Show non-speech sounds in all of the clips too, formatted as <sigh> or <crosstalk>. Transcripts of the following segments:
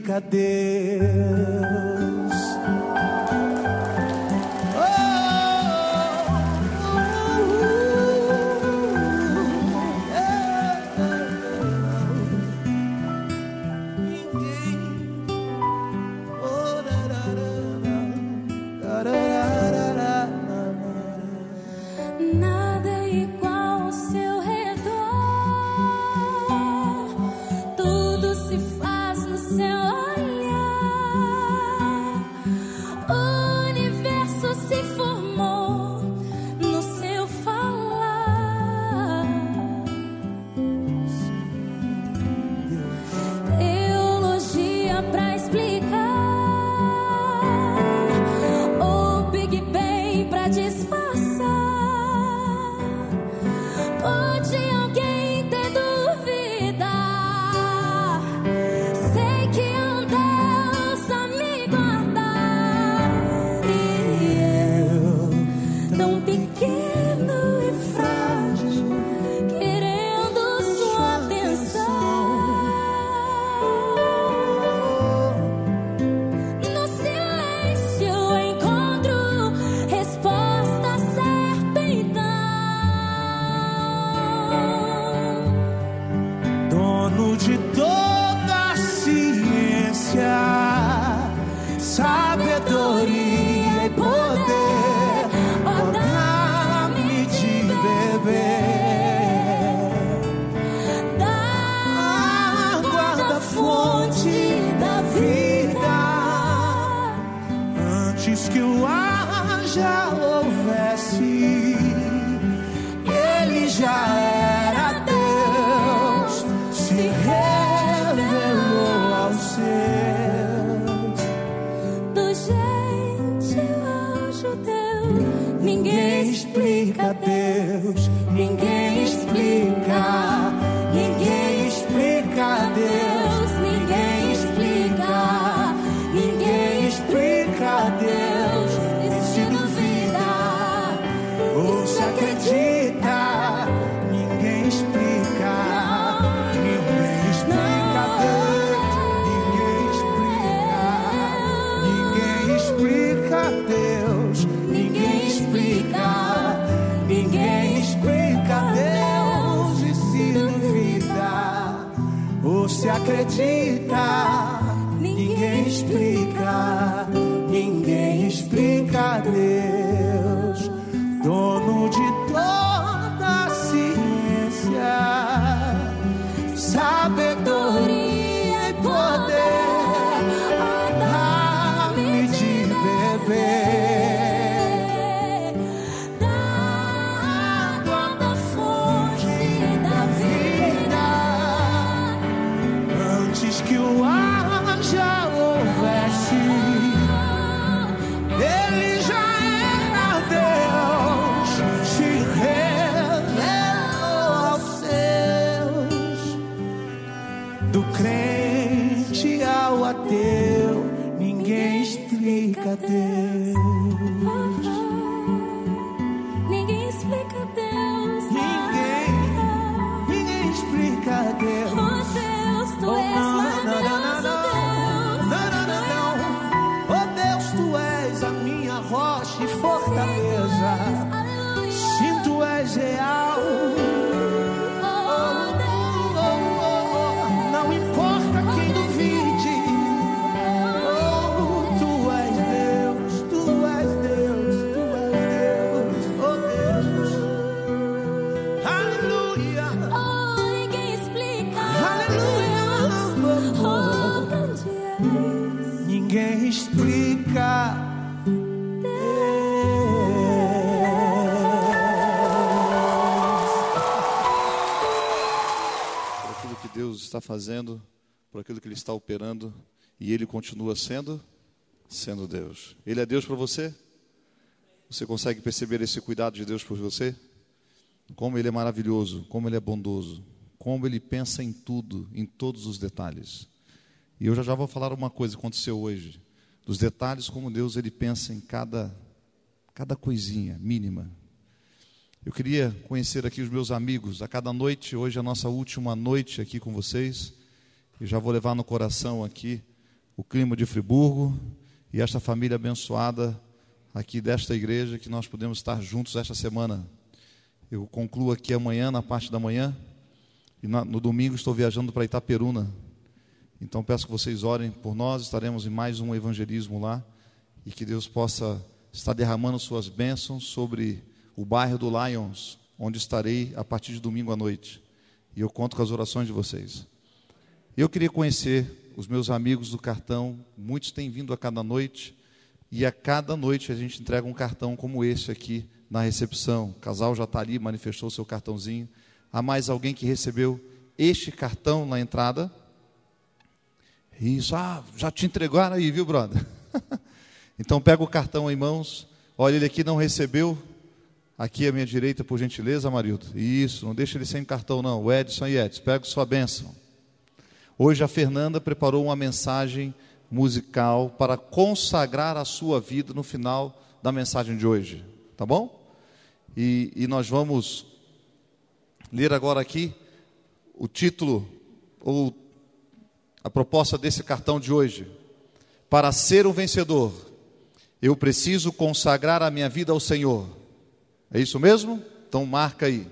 fica Ninguém explica Deus, ninguém explica, ninguém explica Deus. acredita, ninguém explica, ninguém explica Deus. Ninguém explica. por aquilo que Deus está fazendo, por aquilo que Ele está operando, e Ele continua sendo, sendo Deus. Ele é Deus para você? Você consegue perceber esse cuidado de Deus por você? Como Ele é maravilhoso, como Ele é bondoso, como Ele pensa em tudo, em todos os detalhes. E eu já já vou falar uma coisa que aconteceu hoje, dos detalhes como Deus Ele pensa em cada, cada coisinha mínima, eu queria conhecer aqui os meus amigos. A cada noite, hoje é a nossa última noite aqui com vocês. E já vou levar no coração aqui o clima de Friburgo e esta família abençoada aqui desta igreja que nós podemos estar juntos esta semana. Eu concluo aqui amanhã, na parte da manhã, e na- no domingo estou viajando para Itaperuna. Então peço que vocês orem por nós, estaremos em mais um evangelismo lá e que Deus possa estar derramando suas bênçãos sobre o bairro do Lions, onde estarei a partir de domingo à noite. E eu conto com as orações de vocês. Eu queria conhecer os meus amigos do cartão, muitos têm vindo a cada noite, e a cada noite a gente entrega um cartão como esse aqui na recepção. O casal já está ali, manifestou seu cartãozinho. Há mais alguém que recebeu este cartão na entrada? Isso, ah, já te entregaram aí, viu, brother? <laughs> então pega o cartão em mãos. Olha, ele aqui não recebeu. Aqui à minha direita, por gentileza, Amarildo. Isso, não deixa ele sem cartão, não. O Edson e Edson, pega sua bênção. Hoje a Fernanda preparou uma mensagem musical para consagrar a sua vida no final da mensagem de hoje. Tá bom? E, e nós vamos ler agora aqui o título ou a proposta desse cartão de hoje. Para ser um vencedor, eu preciso consagrar a minha vida ao Senhor. É isso mesmo? Então marca aí.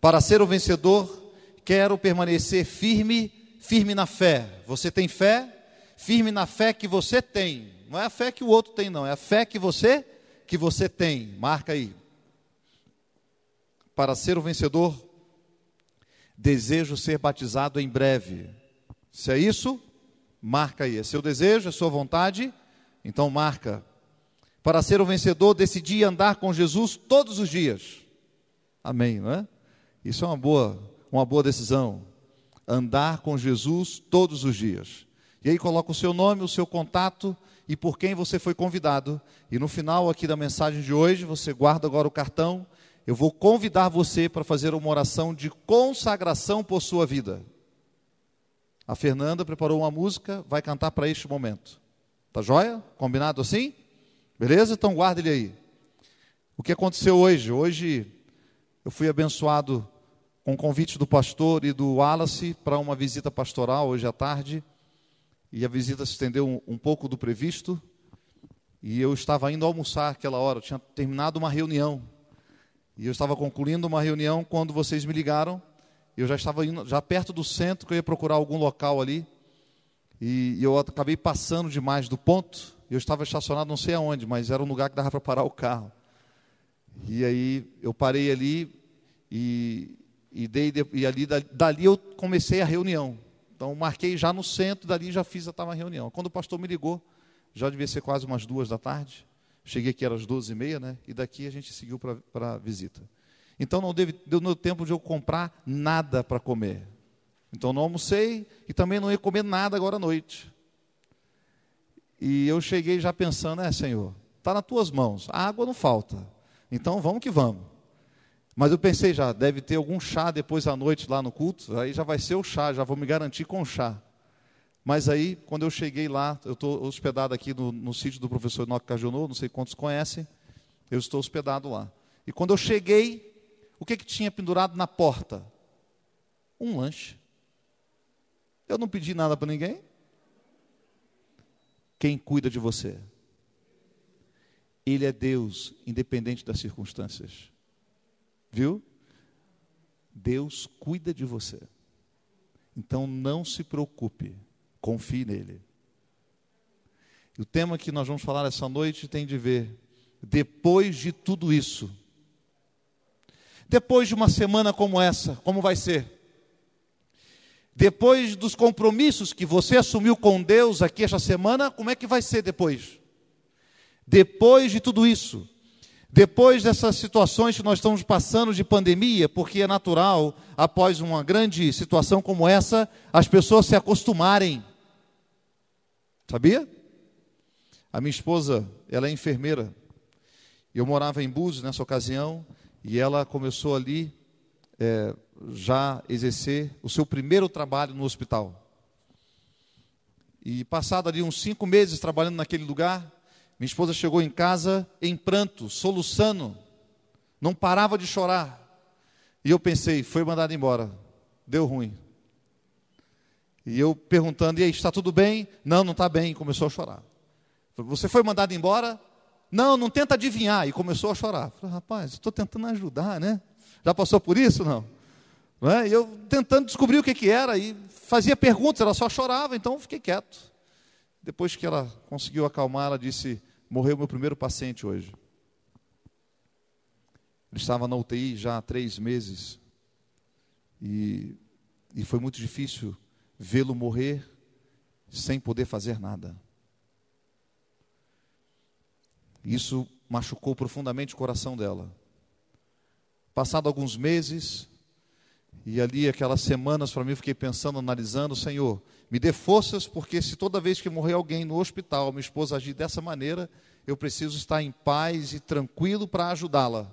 Para ser um vencedor, quero permanecer firme, firme na fé. Você tem fé? Firme na fé que você tem. Não é a fé que o outro tem, não. É a fé que você que você tem. Marca aí. Para ser um vencedor, desejo ser batizado em breve. Se é isso, marca aí. É seu desejo, é sua vontade? Então marca. Para ser um vencedor, decidi andar com Jesus todos os dias. Amém, não é? Isso é uma boa, uma boa decisão. Andar com Jesus todos os dias. E aí coloca o seu nome, o seu contato e por quem você foi convidado. E no final aqui da mensagem de hoje, você guarda agora o cartão. Eu vou convidar você para fazer uma oração de consagração por sua vida. A Fernanda preparou uma música, vai cantar para este momento. Tá joia? Combinado assim? Beleza? Então guarda ele aí. O que aconteceu hoje? Hoje eu fui abençoado com o convite do pastor e do Wallace para uma visita pastoral hoje à tarde. E a visita se estendeu um, um pouco do previsto. E eu estava indo almoçar aquela hora, eu tinha terminado uma reunião. E eu estava concluindo uma reunião quando vocês me ligaram. Eu já estava indo, já perto do centro, que eu ia procurar algum local ali. E, eu acabei passando demais do ponto. Eu estava estacionado não sei aonde, mas era um lugar que dava para parar o carro. E aí eu parei ali e, e, dei, e ali, dali eu comecei a reunião. Então marquei já no centro, dali já fiz a reunião. Quando o pastor me ligou, já devia ser quase umas duas da tarde. Cheguei aqui, era às duas e meia, né? E daqui a gente seguiu para a visita. Então não deu, deu tempo de eu comprar nada para comer. Então não almocei e também não ia comer nada agora à noite. E eu cheguei já pensando, é Senhor, está nas tuas mãos, a água não falta. Então vamos que vamos. Mas eu pensei já, deve ter algum chá depois à noite lá no culto, aí já vai ser o chá, já vou me garantir com o chá. Mas aí, quando eu cheguei lá, eu estou hospedado aqui no, no sítio do professor Enoque Cajonô, não sei quantos conhecem, eu estou hospedado lá. E quando eu cheguei, o que, que tinha pendurado na porta? Um lanche. Eu não pedi nada para ninguém. Quem cuida de você? Ele é Deus, independente das circunstâncias. Viu? Deus cuida de você. Então não se preocupe, confie nele. E o tema que nós vamos falar essa noite tem de ver, depois de tudo isso, depois de uma semana como essa, como vai ser? Depois dos compromissos que você assumiu com Deus aqui esta semana, como é que vai ser depois? Depois de tudo isso, depois dessas situações que nós estamos passando de pandemia, porque é natural, após uma grande situação como essa, as pessoas se acostumarem. Sabia? A minha esposa, ela é enfermeira. Eu morava em Búzios nessa ocasião e ela começou ali é, já exercer o seu primeiro trabalho no hospital. E passado ali uns cinco meses trabalhando naquele lugar, minha esposa chegou em casa em pranto, soluçando, não parava de chorar. E eu pensei, foi mandado embora, deu ruim. E eu perguntando, e aí, está tudo bem? Não, não está bem. Começou a chorar. Você foi mandado embora? Não, não tenta adivinhar. E começou a chorar. Falei, rapaz, estou tentando ajudar, né? Já passou por isso? Não. não é? E eu tentando descobrir o que, que era. E fazia perguntas, ela só chorava, então fiquei quieto. Depois que ela conseguiu acalmar, ela disse: Morreu meu primeiro paciente hoje. Ele estava na UTI já há três meses. E, e foi muito difícil vê-lo morrer sem poder fazer nada. Isso machucou profundamente o coração dela. Passado alguns meses, e ali aquelas semanas para mim, fiquei pensando, analisando, Senhor, me dê forças, porque se toda vez que morrer alguém no hospital, minha esposa agir dessa maneira, eu preciso estar em paz e tranquilo para ajudá-la.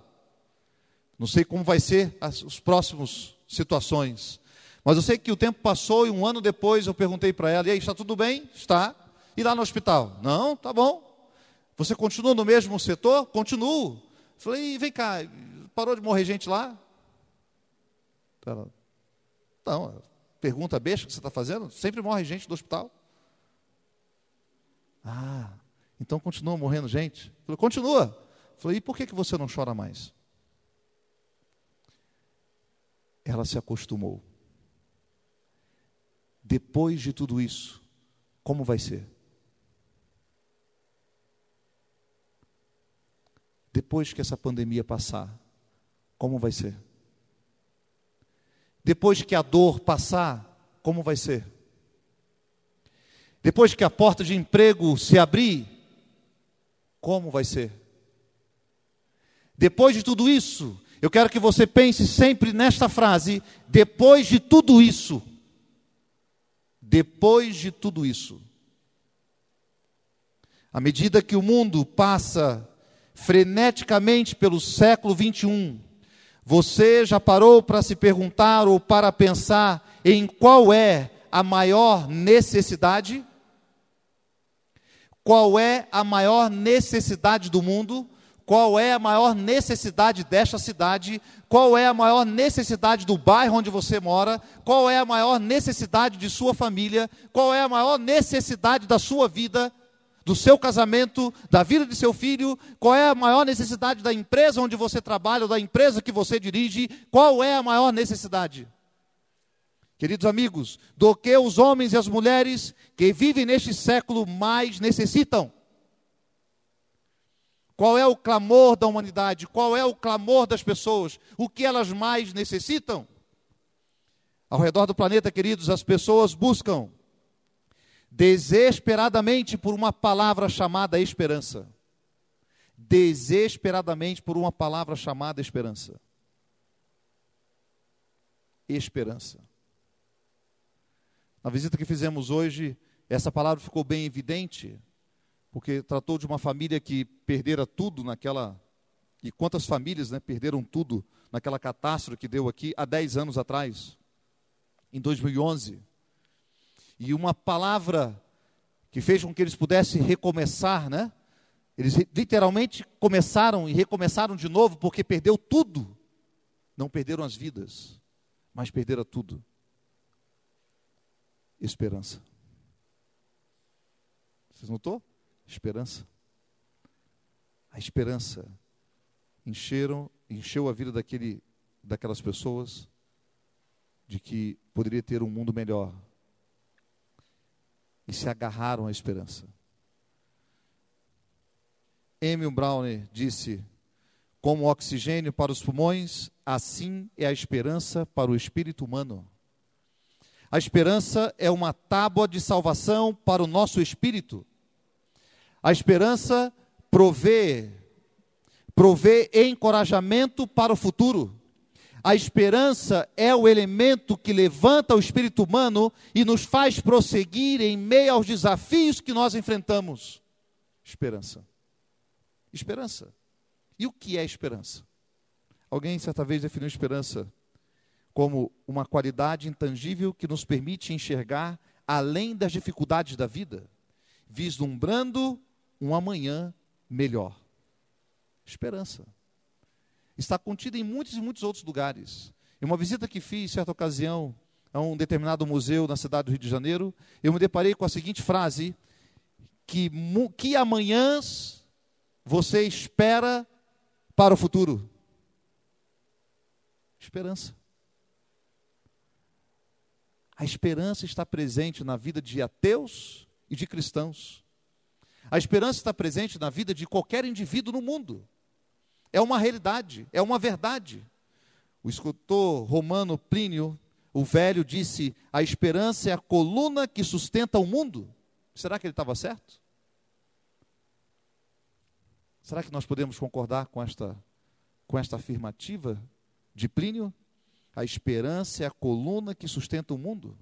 Não sei como vai ser as os próximos situações, mas eu sei que o tempo passou e um ano depois eu perguntei para ela: "E aí, está tudo bem?" "Está." "E lá no hospital?" "Não, tá bom." "Você continua no mesmo setor?" "Continuo." Falei: "Vem cá, parou de morrer gente lá?" Ela, não, pergunta besta que você está fazendo, sempre morre gente do hospital. Ah, então continua morrendo gente? Falei, continua. Falei, e por que, que você não chora mais? Ela se acostumou. Depois de tudo isso, como vai ser? Depois que essa pandemia passar, como vai ser? Depois que a dor passar, como vai ser? Depois que a porta de emprego se abrir, como vai ser? Depois de tudo isso, eu quero que você pense sempre nesta frase: depois de tudo isso. Depois de tudo isso. À medida que o mundo passa freneticamente pelo século 21, você já parou para se perguntar ou para pensar em qual é a maior necessidade? Qual é a maior necessidade do mundo? Qual é a maior necessidade desta cidade? Qual é a maior necessidade do bairro onde você mora? Qual é a maior necessidade de sua família? Qual é a maior necessidade da sua vida? do seu casamento, da vida de seu filho, qual é a maior necessidade da empresa onde você trabalha, ou da empresa que você dirige, qual é a maior necessidade? Queridos amigos, do que os homens e as mulheres que vivem neste século mais necessitam? Qual é o clamor da humanidade? Qual é o clamor das pessoas? O que elas mais necessitam? Ao redor do planeta, queridos, as pessoas buscam desesperadamente por uma palavra chamada esperança. Desesperadamente por uma palavra chamada esperança. Esperança. Na visita que fizemos hoje, essa palavra ficou bem evidente, porque tratou de uma família que perdera tudo naquela E quantas famílias né, perderam tudo naquela catástrofe que deu aqui há 10 anos atrás, em 2011. E uma palavra que fez com que eles pudessem recomeçar, né? Eles literalmente começaram e recomeçaram de novo porque perdeu tudo. Não perderam as vidas, mas perderam tudo. Esperança. Vocês notou? Esperança. A esperança encheram, encheu a vida daquele, daquelas pessoas de que poderia ter um mundo melhor. E se agarraram à esperança. Emil Browner disse: Como oxigênio para os pulmões, assim é a esperança para o espírito humano. A esperança é uma tábua de salvação para o nosso espírito. A esperança provê provê encorajamento para o futuro. A esperança é o elemento que levanta o espírito humano e nos faz prosseguir em meio aos desafios que nós enfrentamos. Esperança. Esperança. E o que é esperança? Alguém certa vez definiu esperança como uma qualidade intangível que nos permite enxergar além das dificuldades da vida, vislumbrando um amanhã melhor. Esperança. Está contida em muitos e muitos outros lugares. Em uma visita que fiz, certa ocasião, a um determinado museu na cidade do Rio de Janeiro, eu me deparei com a seguinte frase: que, que amanhãs você espera para o futuro? Esperança. A esperança está presente na vida de ateus e de cristãos. A esperança está presente na vida de qualquer indivíduo no mundo. É uma realidade, é uma verdade. O escultor romano Plínio, o velho, disse: a esperança é a coluna que sustenta o mundo. Será que ele estava certo? Será que nós podemos concordar com esta, com esta afirmativa de Plínio? A esperança é a coluna que sustenta o mundo?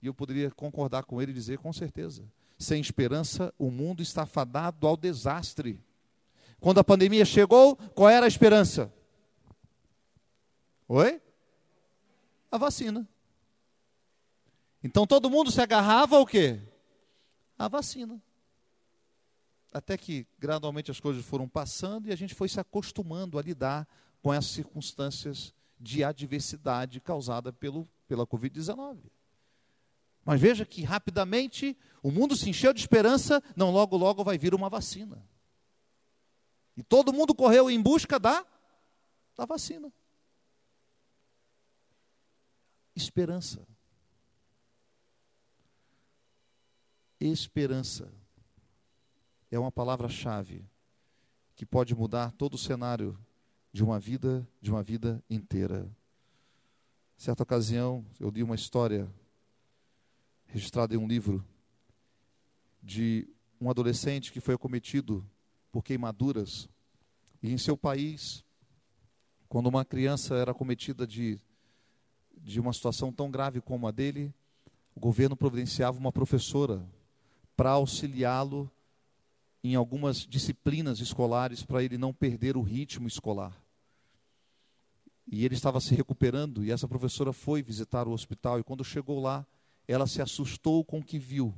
E eu poderia concordar com ele e dizer com certeza. Sem esperança, o mundo está fadado ao desastre. Quando a pandemia chegou, qual era a esperança? Oi? A vacina. Então todo mundo se agarrava ao quê? A vacina. Até que gradualmente as coisas foram passando e a gente foi se acostumando a lidar com essas circunstâncias de adversidade causada pelo, pela Covid-19. Mas veja que rapidamente o mundo se encheu de esperança, não logo logo vai vir uma vacina. E todo mundo correu em busca da, da vacina. Esperança. Esperança é uma palavra-chave que pode mudar todo o cenário de uma vida, de uma vida inteira. Certa ocasião, eu li uma história registrada em um livro de um adolescente que foi acometido por queimaduras. E em seu país, quando uma criança era cometida de, de uma situação tão grave como a dele, o governo providenciava uma professora para auxiliá-lo em algumas disciplinas escolares para ele não perder o ritmo escolar. E ele estava se recuperando e essa professora foi visitar o hospital e quando chegou lá, ela se assustou com o que viu,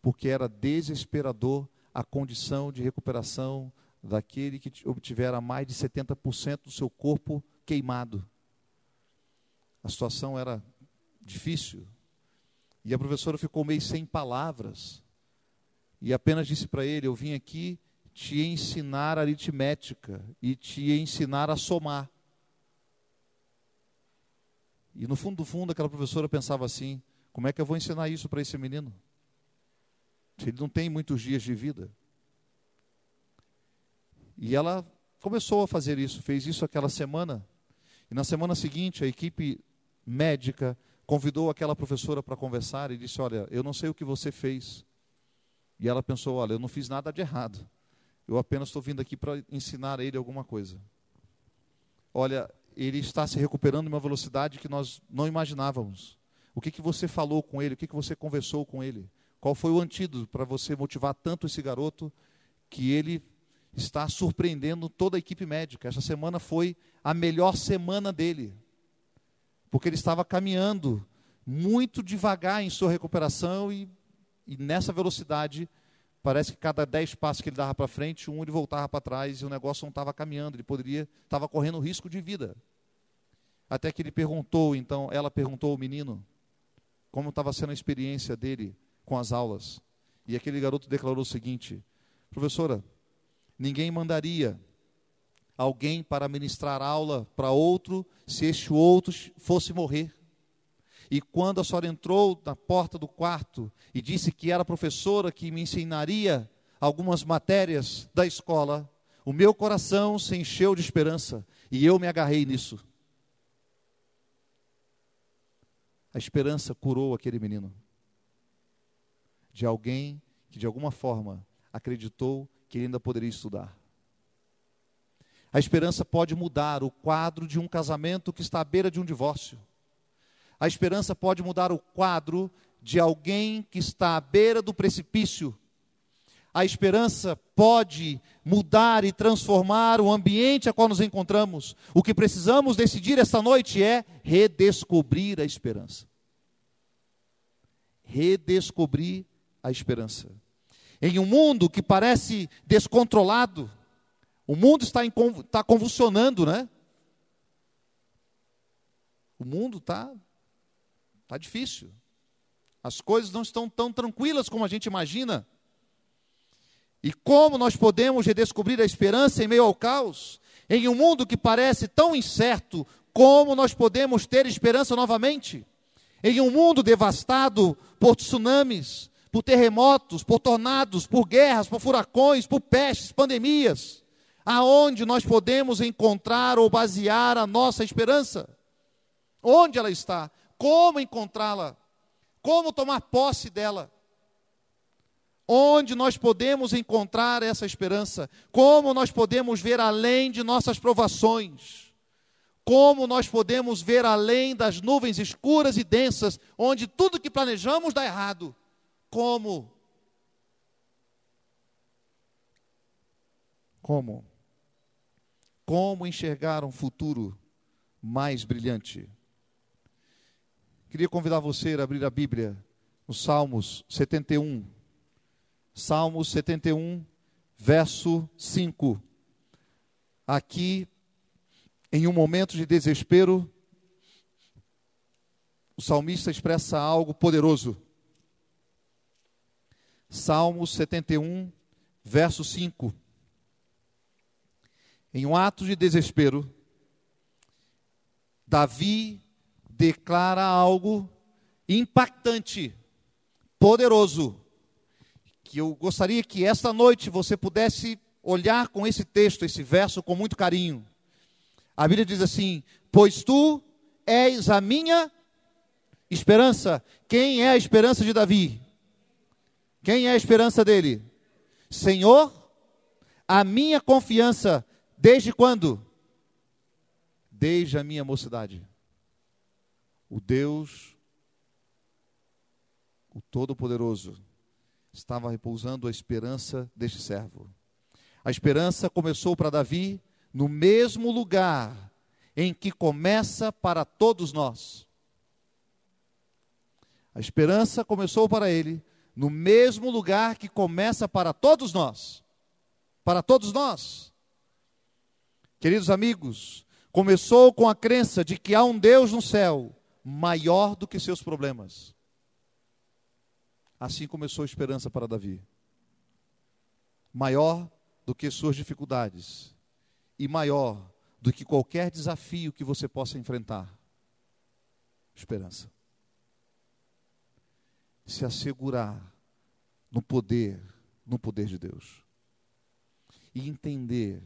porque era desesperador a condição de recuperação daquele que obtivera mais de 70% do seu corpo queimado. A situação era difícil. E a professora ficou meio sem palavras. E apenas disse para ele: Eu vim aqui te ensinar aritmética e te ensinar a somar. E no fundo do fundo, aquela professora pensava assim: Como é que eu vou ensinar isso para esse menino? Ele não tem muitos dias de vida. E ela começou a fazer isso, fez isso aquela semana. E na semana seguinte, a equipe médica convidou aquela professora para conversar e disse: Olha, eu não sei o que você fez. E ela pensou: Olha, eu não fiz nada de errado. Eu apenas estou vindo aqui para ensinar a ele alguma coisa. Olha, ele está se recuperando em uma velocidade que nós não imaginávamos. O que, que você falou com ele? O que, que você conversou com ele? Qual foi o antídoto para você motivar tanto esse garoto que ele está surpreendendo toda a equipe médica. Essa semana foi a melhor semana dele, porque ele estava caminhando muito devagar em sua recuperação e, e nessa velocidade, parece que cada dez passos que ele dava para frente, um ele voltava para trás e o negócio não estava caminhando, ele poderia, estava correndo risco de vida. Até que ele perguntou, então, ela perguntou ao menino como estava sendo a experiência dele com as aulas. E aquele garoto declarou o seguinte: professora, ninguém mandaria alguém para ministrar aula para outro se este outro fosse morrer. E quando a senhora entrou na porta do quarto e disse que era professora que me ensinaria algumas matérias da escola, o meu coração se encheu de esperança e eu me agarrei nisso. A esperança curou aquele menino de alguém que de alguma forma acreditou que ele ainda poderia estudar. A esperança pode mudar o quadro de um casamento que está à beira de um divórcio. A esperança pode mudar o quadro de alguém que está à beira do precipício. A esperança pode mudar e transformar o ambiente a qual nos encontramos. O que precisamos decidir esta noite é redescobrir a esperança. Redescobrir a esperança. Em um mundo que parece descontrolado, o mundo está, em, está convulsionando, né? O mundo está tá difícil. As coisas não estão tão tranquilas como a gente imagina. E como nós podemos redescobrir a esperança em meio ao caos? Em um mundo que parece tão incerto, como nós podemos ter esperança novamente? Em um mundo devastado por tsunamis, por terremotos, por tornados, por guerras, por furacões, por pestes, pandemias. Aonde nós podemos encontrar ou basear a nossa esperança? Onde ela está? Como encontrá-la? Como tomar posse dela? Onde nós podemos encontrar essa esperança? Como nós podemos ver além de nossas provações? Como nós podemos ver além das nuvens escuras e densas, onde tudo que planejamos dá errado? Como? Como? Como enxergar um futuro mais brilhante? Queria convidar você a abrir a Bíblia no Salmos 71. Salmos 71, verso 5. Aqui, em um momento de desespero, o salmista expressa algo poderoso. Salmos 71, verso 5. Em um ato de desespero, Davi declara algo impactante, poderoso, que eu gostaria que esta noite você pudesse olhar com esse texto, esse verso, com muito carinho. A Bíblia diz assim: Pois tu és a minha esperança. Quem é a esperança de Davi? Quem é a esperança dele? Senhor, a minha confiança, desde quando? Desde a minha mocidade. O Deus, o Todo-Poderoso, estava repousando a esperança deste servo. A esperança começou para Davi no mesmo lugar em que começa para todos nós. A esperança começou para ele no mesmo lugar que começa para todos nós. Para todos nós. Queridos amigos, começou com a crença de que há um Deus no céu maior do que seus problemas. Assim começou a esperança para Davi. Maior do que suas dificuldades e maior do que qualquer desafio que você possa enfrentar. Esperança se assegurar no poder, no poder de Deus. E entender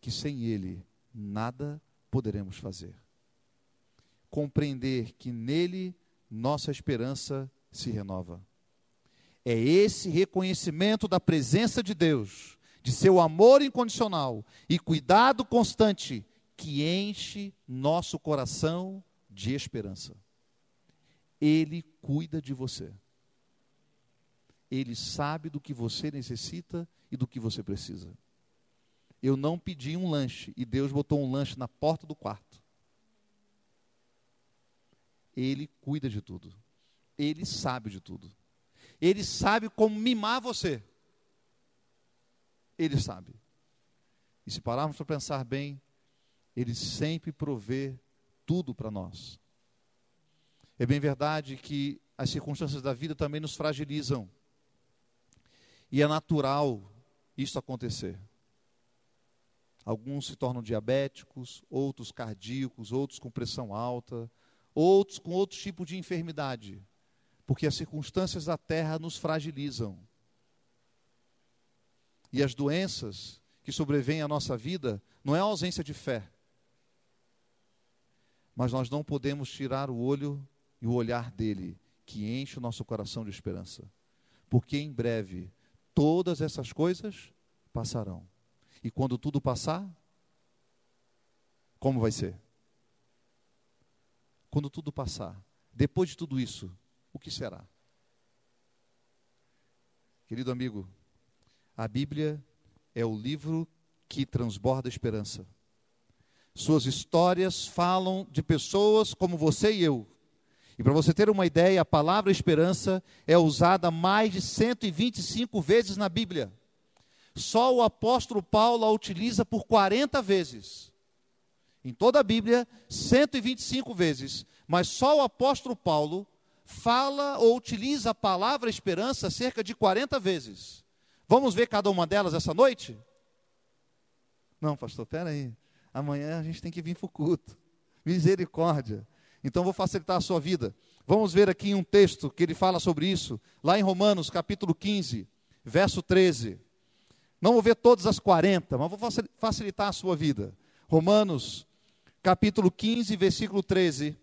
que sem Ele nada poderemos fazer. Compreender que nele nossa esperança se renova. É esse reconhecimento da presença de Deus, de seu amor incondicional e cuidado constante que enche nosso coração de esperança. Ele cuida de você. Ele sabe do que você necessita e do que você precisa. Eu não pedi um lanche e Deus botou um lanche na porta do quarto. Ele cuida de tudo. Ele sabe de tudo. Ele sabe como mimar você. Ele sabe. E se pararmos para pensar bem, Ele sempre provê tudo para nós. É bem verdade que as circunstâncias da vida também nos fragilizam. E é natural isso acontecer. Alguns se tornam diabéticos, outros cardíacos, outros com pressão alta, outros com outro tipo de enfermidade, porque as circunstâncias da terra nos fragilizam. E as doenças que sobrevêm à nossa vida não é a ausência de fé, mas nós não podemos tirar o olho e o olhar dele, que enche o nosso coração de esperança, porque em breve todas essas coisas passarão. E quando tudo passar, como vai ser? Quando tudo passar, depois de tudo isso, o que será? Querido amigo, a Bíblia é o livro que transborda esperança. Suas histórias falam de pessoas como você e eu. E para você ter uma ideia, a palavra esperança é usada mais de 125 vezes na Bíblia. Só o apóstolo Paulo a utiliza por 40 vezes. Em toda a Bíblia, 125 vezes. Mas só o apóstolo Paulo fala ou utiliza a palavra esperança cerca de 40 vezes. Vamos ver cada uma delas essa noite? Não, pastor, espera aí. Amanhã a gente tem que vir para o culto. Misericórdia. Então vou facilitar a sua vida. Vamos ver aqui um texto que ele fala sobre isso, lá em Romanos, capítulo 15, verso 13. Não vou ver todas as 40, mas vou facilitar a sua vida. Romanos, capítulo 15, versículo 13.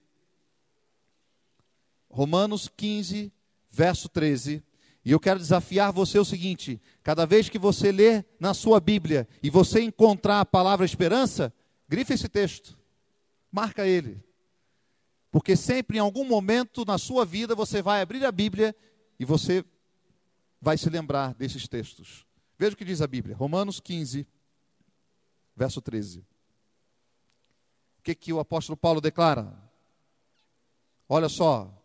Romanos 15, verso 13. E eu quero desafiar você o seguinte: cada vez que você ler na sua Bíblia e você encontrar a palavra esperança, grife esse texto, marca ele. Porque sempre, em algum momento na sua vida, você vai abrir a Bíblia e você vai se lembrar desses textos. Veja o que diz a Bíblia, Romanos 15, verso 13. O que, que o apóstolo Paulo declara? Olha só.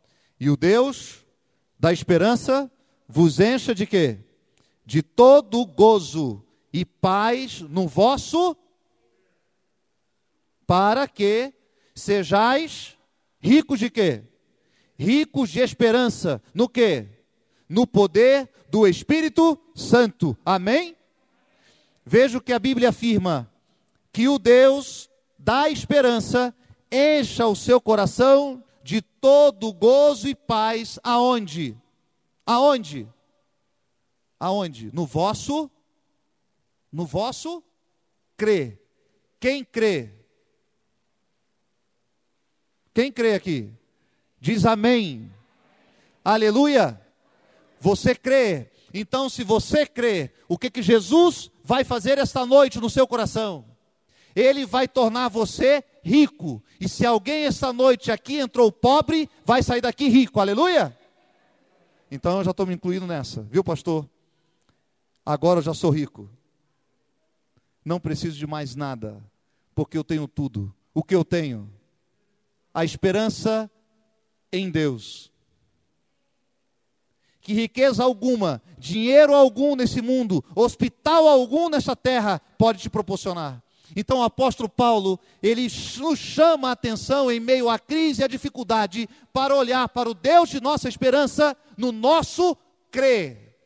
E o Deus da esperança vos encha de quê? De todo gozo e paz no vosso, para que sejais ricos de quê? Ricos de esperança. No quê? No poder do Espírito Santo. Amém? Veja o que a Bíblia afirma: que o Deus da esperança encha o seu coração de todo gozo e paz. Aonde? Aonde? Aonde? No vosso no vosso crê. Quem crê? Quem crê aqui? Diz amém. Aleluia. Você crê? Então, se você crê, o que, que Jesus vai fazer esta noite no seu coração? Ele vai tornar você rico. E se alguém esta noite aqui entrou pobre, vai sair daqui rico. Aleluia? Então eu já estou me incluindo nessa, viu, pastor? Agora eu já sou rico. Não preciso de mais nada, porque eu tenho tudo. O que eu tenho? A esperança em Deus que riqueza alguma, dinheiro algum nesse mundo, hospital algum nessa terra pode te proporcionar. Então o apóstolo Paulo, ele nos chama a atenção em meio à crise e à dificuldade para olhar para o Deus de nossa esperança no nosso crer.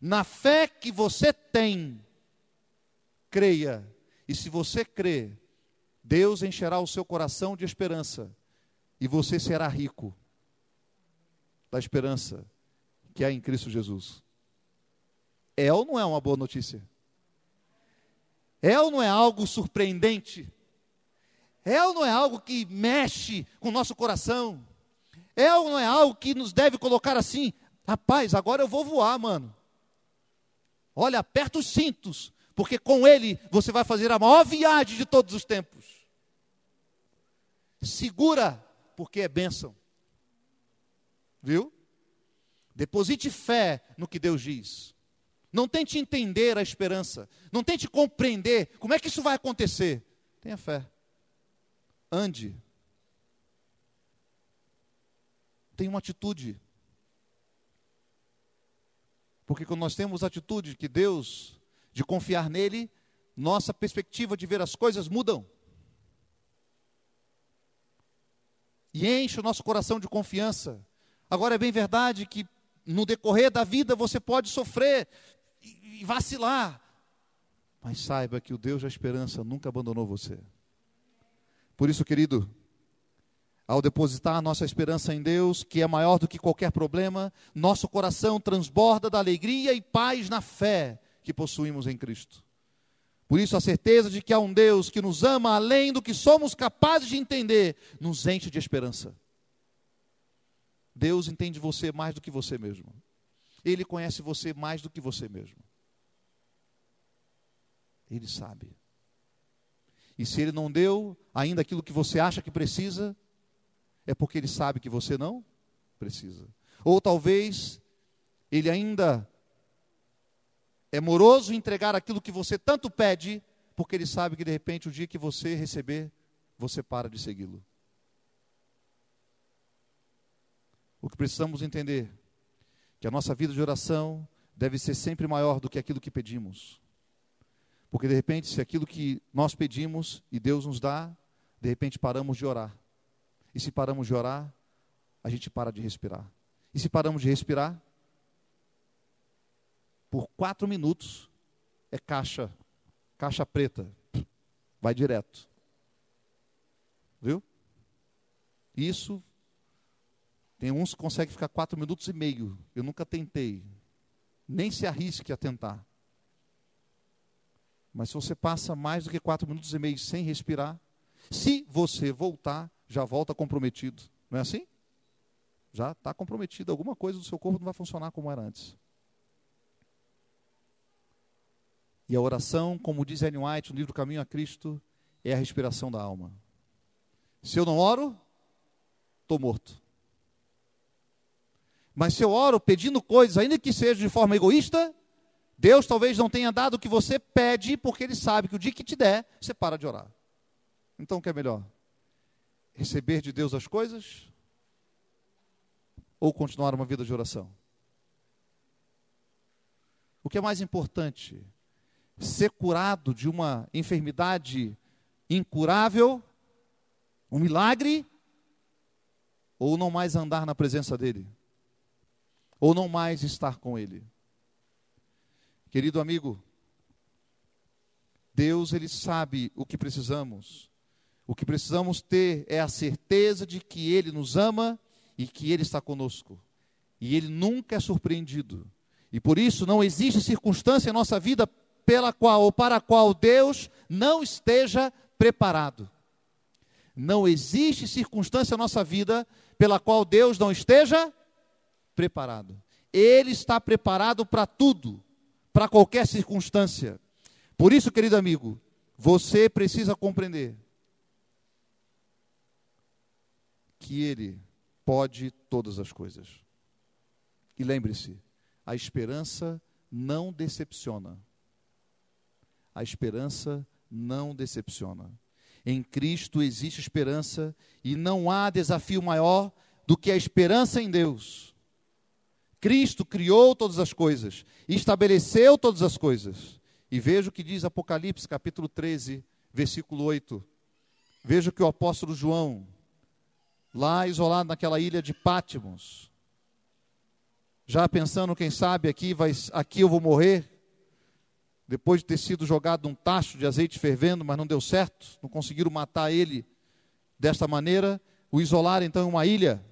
Na fé que você tem, creia. E se você crê, Deus encherá o seu coração de esperança e você será rico da esperança que há em Cristo Jesus. É ou não é uma boa notícia? É ou não é algo surpreendente? É ou não é algo que mexe com o nosso coração? É ou não é algo que nos deve colocar assim, rapaz, agora eu vou voar, mano. Olha, aperta os cintos, porque com ele você vai fazer a maior viagem de todos os tempos. Segura, porque é bênção. Viu? Deposite fé no que Deus diz. Não tente entender a esperança. Não tente compreender como é que isso vai acontecer. Tenha fé. Ande. Tenha uma atitude. Porque quando nós temos atitude que Deus, de confiar nele, nossa perspectiva de ver as coisas mudam. E enche o nosso coração de confiança. Agora é bem verdade que no decorrer da vida você pode sofrer e vacilar. Mas saiba que o Deus da esperança nunca abandonou você. Por isso, querido, ao depositar a nossa esperança em Deus, que é maior do que qualquer problema, nosso coração transborda da alegria e paz na fé que possuímos em Cristo. Por isso, a certeza de que há um Deus que nos ama além do que somos capazes de entender, nos enche de esperança. Deus entende você mais do que você mesmo. Ele conhece você mais do que você mesmo. Ele sabe. E se ele não deu ainda aquilo que você acha que precisa, é porque ele sabe que você não precisa. Ou talvez ele ainda é moroso em entregar aquilo que você tanto pede, porque ele sabe que de repente o dia que você receber, você para de segui-lo. O que precisamos entender que a nossa vida de oração deve ser sempre maior do que aquilo que pedimos. Porque de repente, se aquilo que nós pedimos e Deus nos dá, de repente paramos de orar. E se paramos de orar, a gente para de respirar. E se paramos de respirar, por quatro minutos é caixa, caixa preta, vai direto. Viu? Isso, tem uns que conseguem ficar quatro minutos e meio. Eu nunca tentei. Nem se arrisque a tentar. Mas se você passa mais do que quatro minutos e meio sem respirar, se você voltar, já volta comprometido. Não é assim? Já está comprometido. Alguma coisa do seu corpo não vai funcionar como era antes. E a oração, como diz Ellen White no livro Caminho a Cristo, é a respiração da alma. Se eu não oro, estou morto. Mas se eu oro pedindo coisas, ainda que seja de forma egoísta, Deus talvez não tenha dado o que você pede, porque Ele sabe que o dia que te der, você para de orar. Então o que é melhor? Receber de Deus as coisas ou continuar uma vida de oração? O que é mais importante? Ser curado de uma enfermidade incurável, um milagre, ou não mais andar na presença dEle? Ou não mais estar com Ele? Querido amigo, Deus ele sabe o que precisamos. O que precisamos ter é a certeza de que Ele nos ama e que Ele está conosco. E Ele nunca é surpreendido. E por isso não existe circunstância em nossa vida pela qual ou para a qual Deus não esteja preparado. Não existe circunstância em nossa vida pela qual Deus não esteja preparado. Ele está preparado para tudo, para qualquer circunstância. Por isso, querido amigo, você precisa compreender que Ele pode todas as coisas. E lembre-se, a esperança não decepciona. A esperança não decepciona. Em Cristo existe esperança e não há desafio maior do que a esperança em Deus. Cristo criou todas as coisas, estabeleceu todas as coisas. E veja o que diz Apocalipse, capítulo 13, versículo 8. Veja o que o apóstolo João lá isolado naquela ilha de Pátimos, já pensando, quem sabe, aqui, vai, aqui eu vou morrer, depois de ter sido jogado num tacho de azeite fervendo, mas não deu certo, não conseguiram matar ele desta maneira, o isolaram então em uma ilha.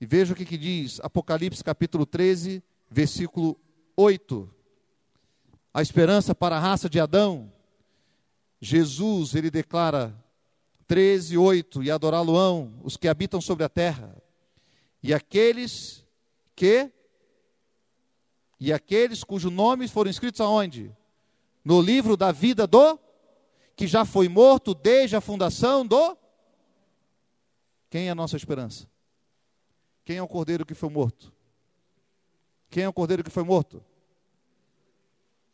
E veja o que, que diz Apocalipse capítulo 13, versículo 8. A esperança para a raça de Adão. Jesus, ele declara 13, 8, e adorá-lo-ão os que habitam sobre a terra, e aqueles que, e aqueles cujos nomes foram escritos aonde? No livro da vida do, que já foi morto desde a fundação do, quem é a nossa esperança? Quem é o cordeiro que foi morto? Quem é o cordeiro que foi morto?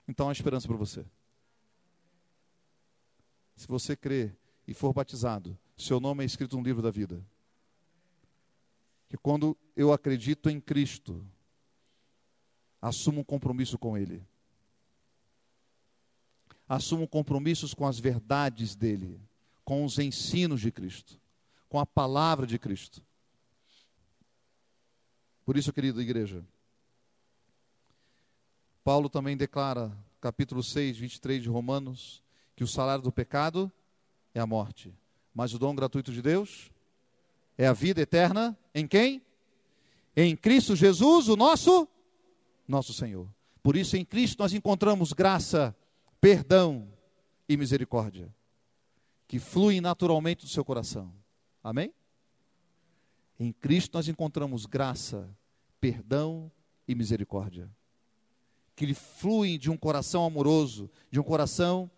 Então há esperança para você. Se você crer e for batizado, seu nome é escrito no livro da vida. Que quando eu acredito em Cristo, assumo um compromisso com Ele. Assumo compromissos com as verdades dele, com os ensinos de Cristo, com a palavra de Cristo. Por isso, querida igreja, Paulo também declara, capítulo 6, 23 de Romanos, que o salário do pecado é a morte, mas o dom gratuito de Deus é a vida eterna em quem? Em Cristo Jesus, o nosso nosso Senhor. Por isso em Cristo nós encontramos graça, perdão e misericórdia que fluem naturalmente do seu coração. Amém? Em Cristo nós encontramos graça, perdão e misericórdia que fluem de um coração amoroso, de um coração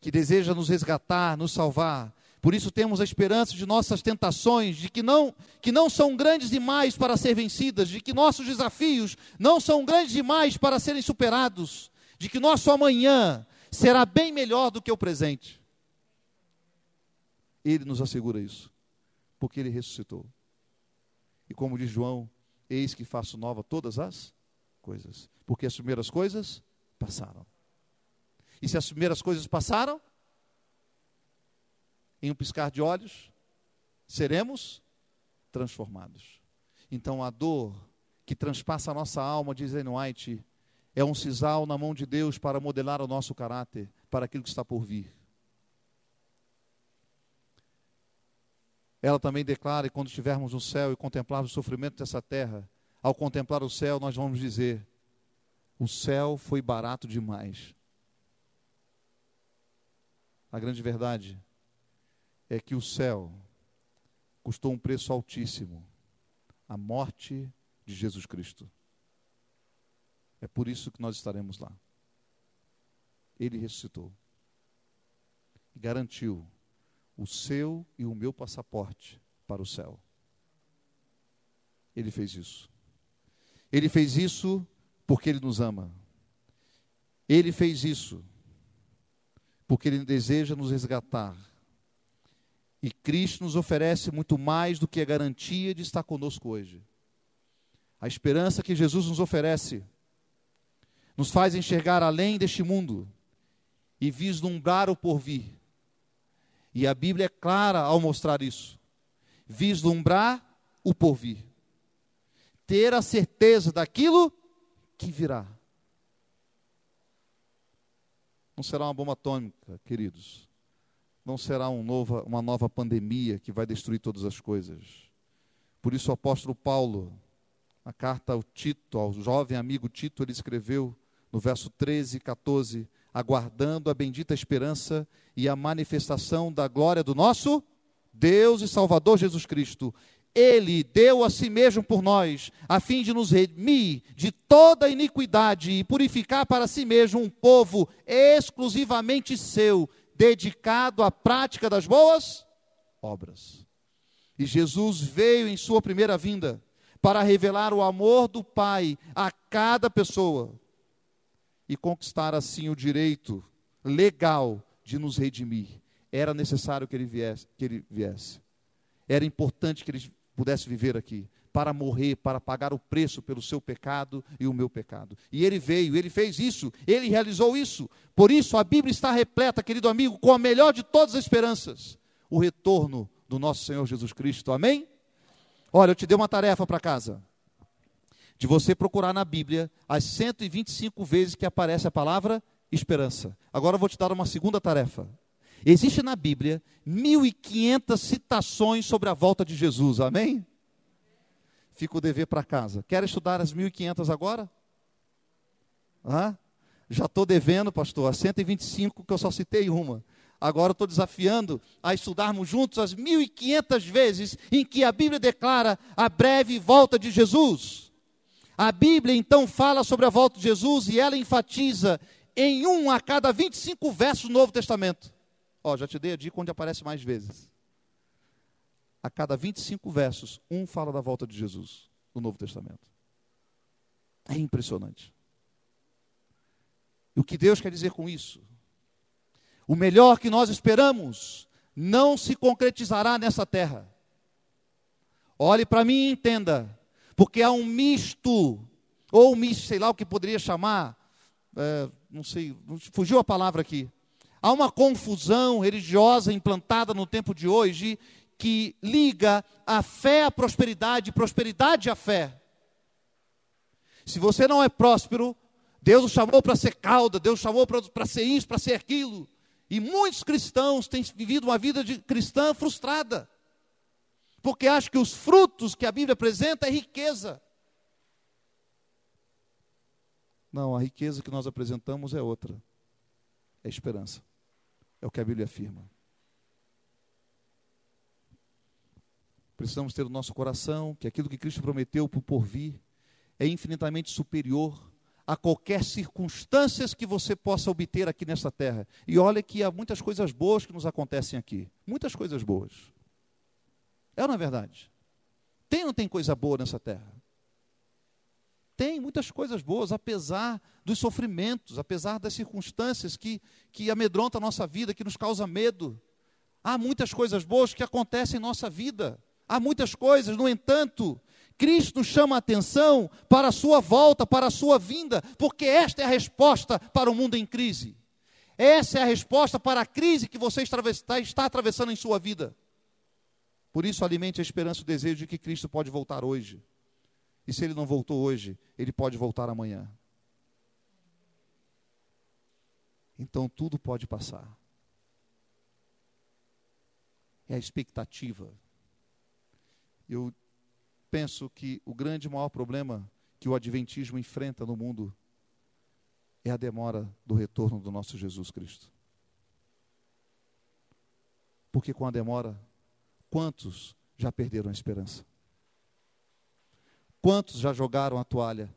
que deseja nos resgatar, nos salvar. Por isso temos a esperança de nossas tentações, de que não, que não são grandes demais para ser vencidas, de que nossos desafios não são grandes demais para serem superados, de que nosso amanhã será bem melhor do que o presente. Ele nos assegura isso, porque ele ressuscitou. E como diz João, eis que faço nova todas as coisas, porque as primeiras coisas passaram. E se as primeiras coisas passaram, em um piscar de olhos, seremos transformados. Então a dor que transpassa a nossa alma, diz Ellen White, é um sisal na mão de Deus para modelar o nosso caráter para aquilo que está por vir. Ela também declara, e quando estivermos no céu e contemplarmos o sofrimento dessa terra, ao contemplar o céu, nós vamos dizer: o céu foi barato demais. A grande verdade é que o céu custou um preço altíssimo a morte de Jesus Cristo. É por isso que nós estaremos lá. Ele ressuscitou e garantiu o seu e o meu passaporte para o céu. Ele fez isso. Ele fez isso porque ele nos ama. Ele fez isso porque Ele deseja nos resgatar. E Cristo nos oferece muito mais do que a garantia de estar conosco hoje. A esperança que Jesus nos oferece nos faz enxergar além deste mundo e vislumbrar o porvir. E a Bíblia é clara ao mostrar isso. Vislumbrar o porvir. Ter a certeza daquilo que virá. Não será uma bomba atômica, queridos. Não será um nova, uma nova pandemia que vai destruir todas as coisas. Por isso o apóstolo Paulo, na carta ao Tito, ao jovem amigo Tito, ele escreveu no verso 13 e 14, aguardando a bendita esperança e a manifestação da glória do nosso Deus e Salvador Jesus Cristo, ele deu a si mesmo por nós, a fim de nos remir de toda iniquidade e purificar para si mesmo um povo exclusivamente seu, dedicado à prática das boas obras. E Jesus veio em sua primeira vinda para revelar o amor do Pai a cada pessoa e conquistar assim o direito legal de nos redimir. Era necessário que ele viesse, que ele viesse. Era importante que ele pudesse viver aqui, para morrer, para pagar o preço pelo seu pecado e o meu pecado. E ele veio, ele fez isso, ele realizou isso. Por isso a Bíblia está repleta, querido amigo, com a melhor de todas as esperanças: o retorno do nosso Senhor Jesus Cristo. Amém? Olha, eu te dei uma tarefa para casa. De você procurar na Bíblia as 125 vezes que aparece a palavra esperança. Agora eu vou te dar uma segunda tarefa. Existe na Bíblia 1.500 citações sobre a volta de Jesus, amém? Fica o dever para casa. Quer estudar as 1.500 agora? Já estou devendo, pastor, a 125 que eu só citei uma. Agora estou desafiando a estudarmos juntos as 1.500 vezes em que a Bíblia declara a breve volta de Jesus. A Bíblia então fala sobre a volta de Jesus e ela enfatiza em um a cada 25 versos do Novo Testamento. Ó, já te dei a dica onde aparece mais vezes. A cada 25 versos, um fala da volta de Jesus no Novo Testamento. É impressionante. E o que Deus quer dizer com isso? O melhor que nós esperamos não se concretizará nessa terra. Olhe para mim e entenda, porque há um misto, ou um misto, sei lá o que poderia chamar, é, não sei, fugiu a palavra aqui. Há uma confusão religiosa implantada no tempo de hoje que liga a fé à prosperidade, prosperidade à fé. Se você não é próspero, Deus o chamou para ser cauda, Deus chamou para ser isso, para ser aquilo. E muitos cristãos têm vivido uma vida de cristã frustrada porque acha que os frutos que a Bíblia apresenta é riqueza. Não, a riqueza que nós apresentamos é outra. É esperança. É o que a Bíblia afirma. Precisamos ter no nosso coração que aquilo que Cristo prometeu o porvir é infinitamente superior a qualquer circunstâncias que você possa obter aqui nesta terra. E olha que há muitas coisas boas que nos acontecem aqui. Muitas coisas boas. É ou não é verdade? Tem ou não tem coisa boa nessa terra? Tem muitas coisas boas, apesar dos sofrimentos, apesar das circunstâncias que, que amedrontam a nossa vida, que nos causa medo. Há muitas coisas boas que acontecem em nossa vida. Há muitas coisas, no entanto, Cristo chama a atenção para a sua volta, para a sua vinda, porque esta é a resposta para o mundo em crise. Essa é a resposta para a crise que você está atravessando em sua vida. Por isso, alimente a esperança e o desejo de que Cristo pode voltar hoje. E se ele não voltou hoje, ele pode voltar amanhã. Então tudo pode passar. É a expectativa. Eu penso que o grande maior problema que o adventismo enfrenta no mundo é a demora do retorno do nosso Jesus Cristo. Porque com a demora Quantos já perderam a esperança? Quantos já jogaram a toalha?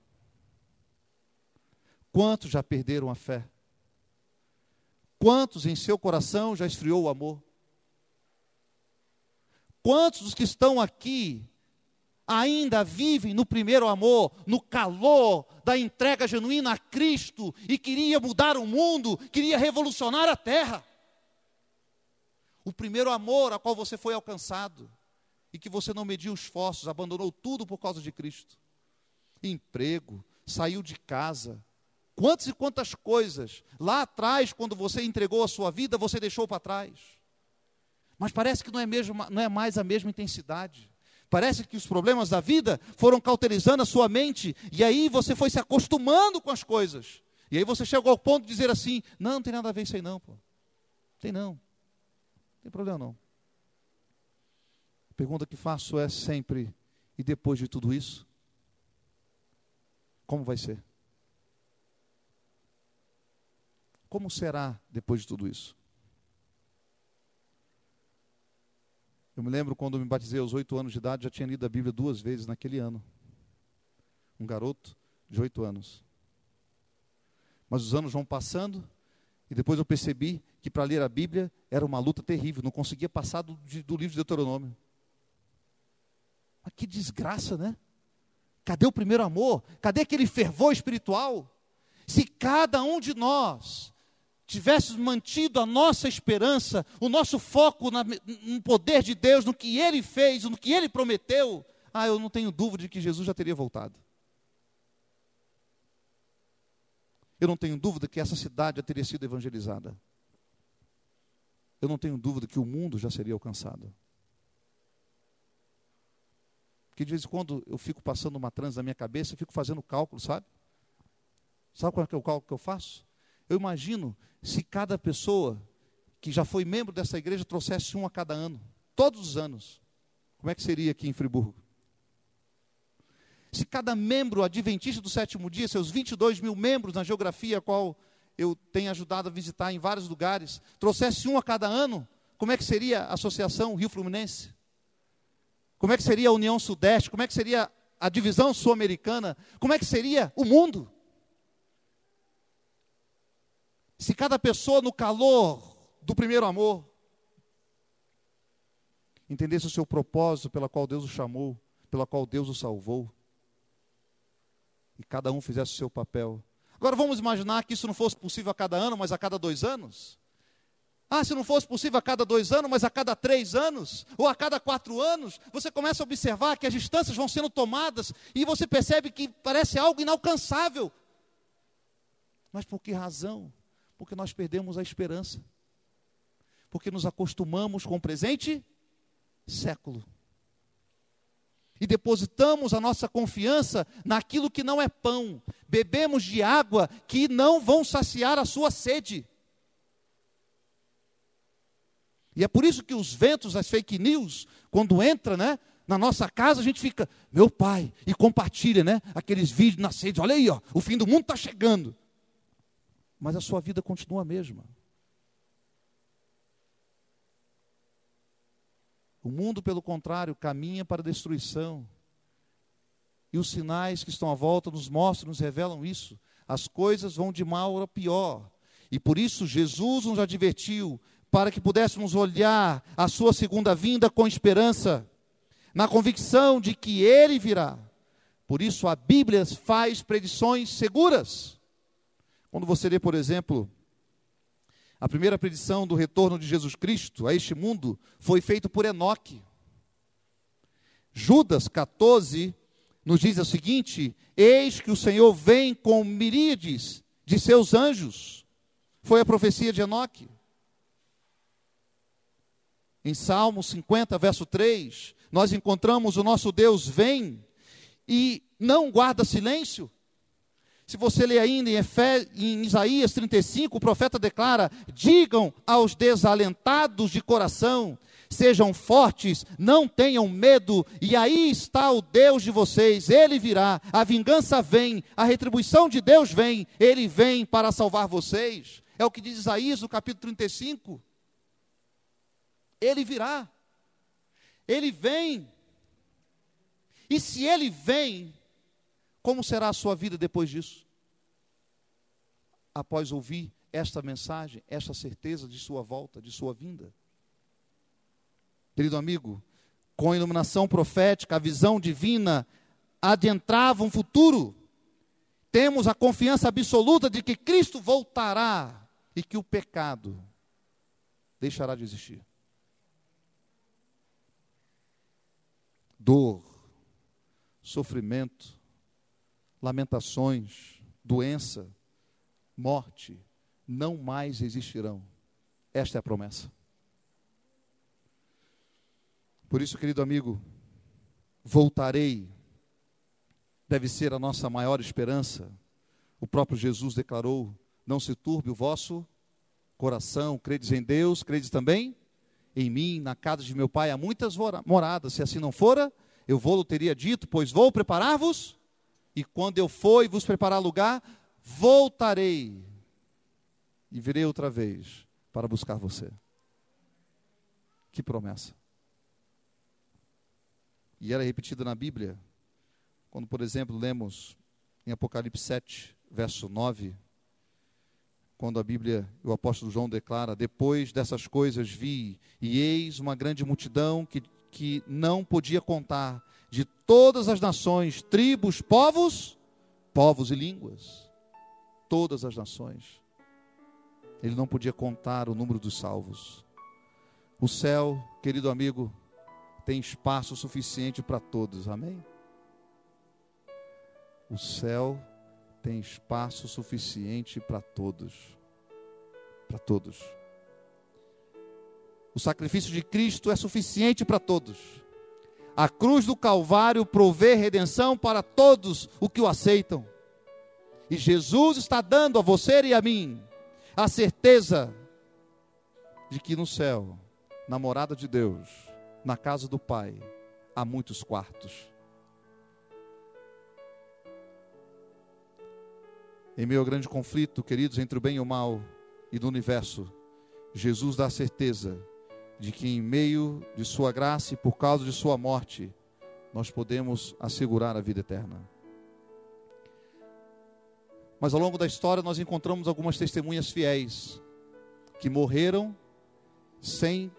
Quantos já perderam a fé? Quantos em seu coração já esfriou o amor? Quantos dos que estão aqui ainda vivem no primeiro amor, no calor da entrega genuína a Cristo e queria mudar o mundo, queria revolucionar a terra? O primeiro amor a qual você foi alcançado e que você não mediu esforços, abandonou tudo por causa de Cristo. Emprego, saiu de casa, quantas e quantas coisas lá atrás, quando você entregou a sua vida, você deixou para trás. Mas parece que não é, mesmo, não é mais a mesma intensidade. Parece que os problemas da vida foram cauterizando a sua mente, e aí você foi se acostumando com as coisas. E aí você chegou ao ponto de dizer assim: não, não tem nada a ver isso aí, não, pô. Tem não. Tem problema não. A pergunta que faço é sempre: e depois de tudo isso? Como vai ser? Como será depois de tudo isso? Eu me lembro quando me batizei aos oito anos de idade, já tinha lido a Bíblia duas vezes naquele ano. Um garoto de oito anos. Mas os anos vão passando e depois eu percebi que para ler a Bíblia era uma luta terrível, não conseguia passar do, do livro de Deuteronômio. Mas que desgraça, né? Cadê o primeiro amor? Cadê aquele fervor espiritual? Se cada um de nós tivéssemos mantido a nossa esperança, o nosso foco na, no poder de Deus, no que Ele fez, no que Ele prometeu, ah, eu não tenho dúvida de que Jesus já teria voltado. Eu não tenho dúvida que essa cidade já teria sido evangelizada. Eu não tenho dúvida que o mundo já seria alcançado. Porque de vez em quando eu fico passando uma transa na minha cabeça, eu fico fazendo cálculo, sabe? Sabe qual é, é o cálculo que eu faço? Eu imagino se cada pessoa que já foi membro dessa igreja trouxesse um a cada ano, todos os anos. Como é que seria aqui em Friburgo? Se cada membro adventista do sétimo dia, seus 22 mil membros na geografia qual eu tenho ajudado a visitar em vários lugares, trouxesse um a cada ano, como é que seria a Associação Rio Fluminense? Como é que seria a União Sudeste? Como é que seria a divisão sul-americana? Como é que seria o mundo? Se cada pessoa no calor do primeiro amor entendesse o seu propósito pela qual Deus o chamou, pela qual Deus o salvou, e cada um fizesse o seu papel. Agora vamos imaginar que isso não fosse possível a cada ano, mas a cada dois anos. Ah, se não fosse possível a cada dois anos, mas a cada três anos, ou a cada quatro anos, você começa a observar que as distâncias vão sendo tomadas e você percebe que parece algo inalcançável. Mas por que razão? Porque nós perdemos a esperança. Porque nos acostumamos com o presente século. E depositamos a nossa confiança naquilo que não é pão. Bebemos de água que não vão saciar a sua sede. E é por isso que os ventos, as fake news, quando entra, né, na nossa casa, a gente fica, meu pai, e compartilha, né, aqueles vídeos nas redes, olha aí, ó, o fim do mundo está chegando. Mas a sua vida continua a mesma. O mundo, pelo contrário, caminha para a destruição. E os sinais que estão à volta nos mostram, nos revelam isso. As coisas vão de mal a pior. E por isso Jesus nos advertiu para que pudéssemos olhar a sua segunda vinda com esperança, na convicção de que ele virá. Por isso a Bíblia faz predições seguras. Quando você lê, por exemplo, a primeira predição do retorno de Jesus Cristo a este mundo foi feita por Enoque. Judas 14 nos diz o seguinte: Eis que o Senhor vem com miríades de seus anjos. Foi a profecia de Enoque. Em Salmo 50, verso 3, nós encontramos o nosso Deus vem e não guarda silêncio. Se você ler ainda em, Efé, em Isaías 35, o profeta declara: Digam aos desalentados de coração, sejam fortes, não tenham medo, e aí está o Deus de vocês, ele virá, a vingança vem, a retribuição de Deus vem, ele vem para salvar vocês. É o que diz Isaías no capítulo 35. Ele virá. Ele vem. E se ele vem, como será a sua vida depois disso? Após ouvir esta mensagem, esta certeza de sua volta, de sua vinda. Querido amigo, com a iluminação profética, a visão divina adentrava um futuro. Temos a confiança absoluta de que Cristo voltará e que o pecado deixará de existir. dor, sofrimento, lamentações, doença, morte, não mais existirão. Esta é a promessa. Por isso, querido amigo, voltarei, deve ser a nossa maior esperança. O próprio Jesus declarou: Não se turbe o vosso coração, credes em Deus, credes também em mim, na casa de meu pai, há muitas moradas. Se assim não fora, eu vou, teria dito, pois vou preparar-vos, e quando eu for e vos preparar lugar, voltarei e virei outra vez para buscar você. Que promessa. E era repetida na Bíblia, quando, por exemplo, lemos em Apocalipse 7, verso 9, quando a Bíblia, o apóstolo João declara: Depois dessas coisas vi, e eis uma grande multidão que, que não podia contar, de todas as nações, tribos, povos, povos e línguas. Todas as nações. Ele não podia contar o número dos salvos. O céu, querido amigo, tem espaço suficiente para todos, amém? O céu tem espaço suficiente para todos. Para todos. O sacrifício de Cristo é suficiente para todos. A cruz do Calvário provê redenção para todos os que o aceitam. E Jesus está dando a você e a mim a certeza de que no céu, na morada de Deus, na casa do Pai, há muitos quartos. Em meio ao grande conflito, queridos, entre o bem e o mal e do universo, Jesus dá a certeza de que em meio de sua graça e por causa de sua morte, nós podemos assegurar a vida eterna. Mas ao longo da história nós encontramos algumas testemunhas fiéis que morreram sem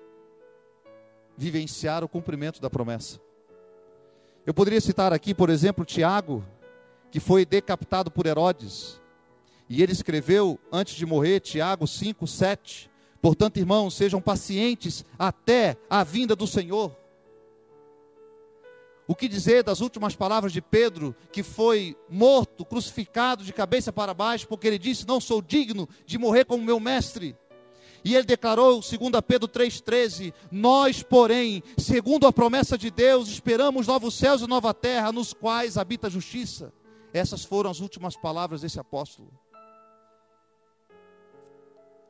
vivenciar o cumprimento da promessa. Eu poderia citar aqui, por exemplo, Tiago, que foi decapitado por Herodes, E ele escreveu, antes de morrer, Tiago 5, 7. Portanto, irmãos, sejam pacientes até a vinda do Senhor. O que dizer das últimas palavras de Pedro, que foi morto, crucificado de cabeça para baixo, porque ele disse: Não sou digno de morrer como meu mestre. E ele declarou, segundo Pedro 3,13: Nós, porém, segundo a promessa de Deus, esperamos novos céus e nova terra, nos quais habita a justiça. Essas foram as últimas palavras desse apóstolo.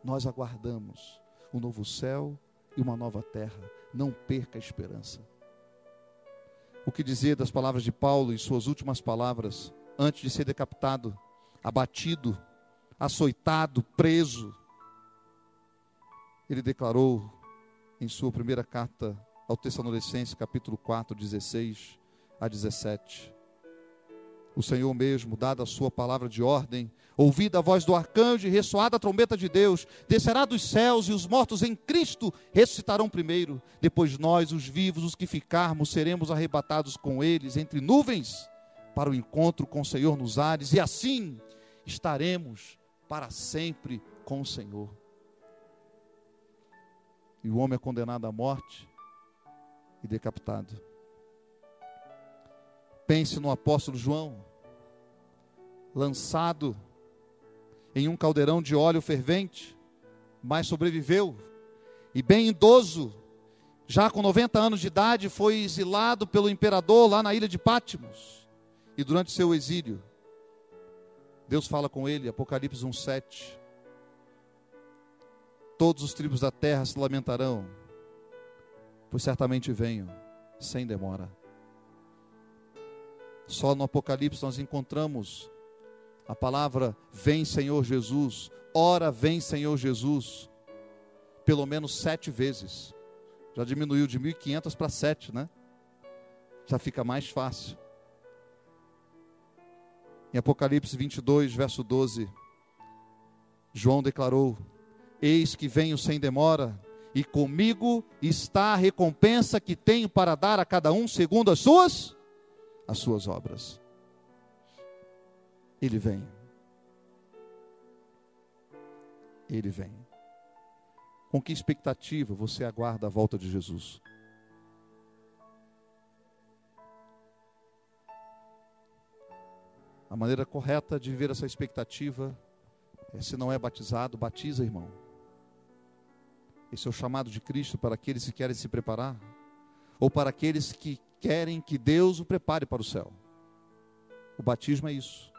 Nós aguardamos um novo céu e uma nova terra. Não perca a esperança o que dizer das palavras de Paulo em suas últimas palavras, antes de ser decapitado, abatido, açoitado, preso. Ele declarou em sua primeira carta ao Tessalonicenses, capítulo 4, 16 a 17: o Senhor mesmo, dada a sua palavra de ordem, ouvida a voz do arcanjo e ressoada a trombeta de Deus, descerá dos céus e os mortos em Cristo ressuscitarão primeiro. Depois nós, os vivos, os que ficarmos, seremos arrebatados com eles entre nuvens para o encontro com o Senhor nos ares e assim estaremos para sempre com o Senhor. E o homem é condenado à morte e decapitado. Pense no apóstolo João, lançado em um caldeirão de óleo fervente, mas sobreviveu. E bem idoso, já com 90 anos de idade, foi exilado pelo imperador lá na ilha de Pátimos. E durante seu exílio, Deus fala com ele, Apocalipse 1:7. Todos os tribos da terra se lamentarão, pois certamente venho sem demora. Só no Apocalipse nós encontramos a palavra vem Senhor Jesus, ora vem Senhor Jesus, pelo menos sete vezes. Já diminuiu de 1.500 para sete, né? Já fica mais fácil. Em Apocalipse 22, verso 12, João declarou: Eis que venho sem demora, e comigo está a recompensa que tenho para dar a cada um segundo as suas as suas obras. Ele vem. Ele vem. Com que expectativa você aguarda a volta de Jesus? A maneira correta de viver essa expectativa é se não é batizado, batiza, irmão. Esse é o chamado de Cristo para aqueles que querem se preparar, ou para aqueles que querem que Deus o prepare para o céu. O batismo é isso.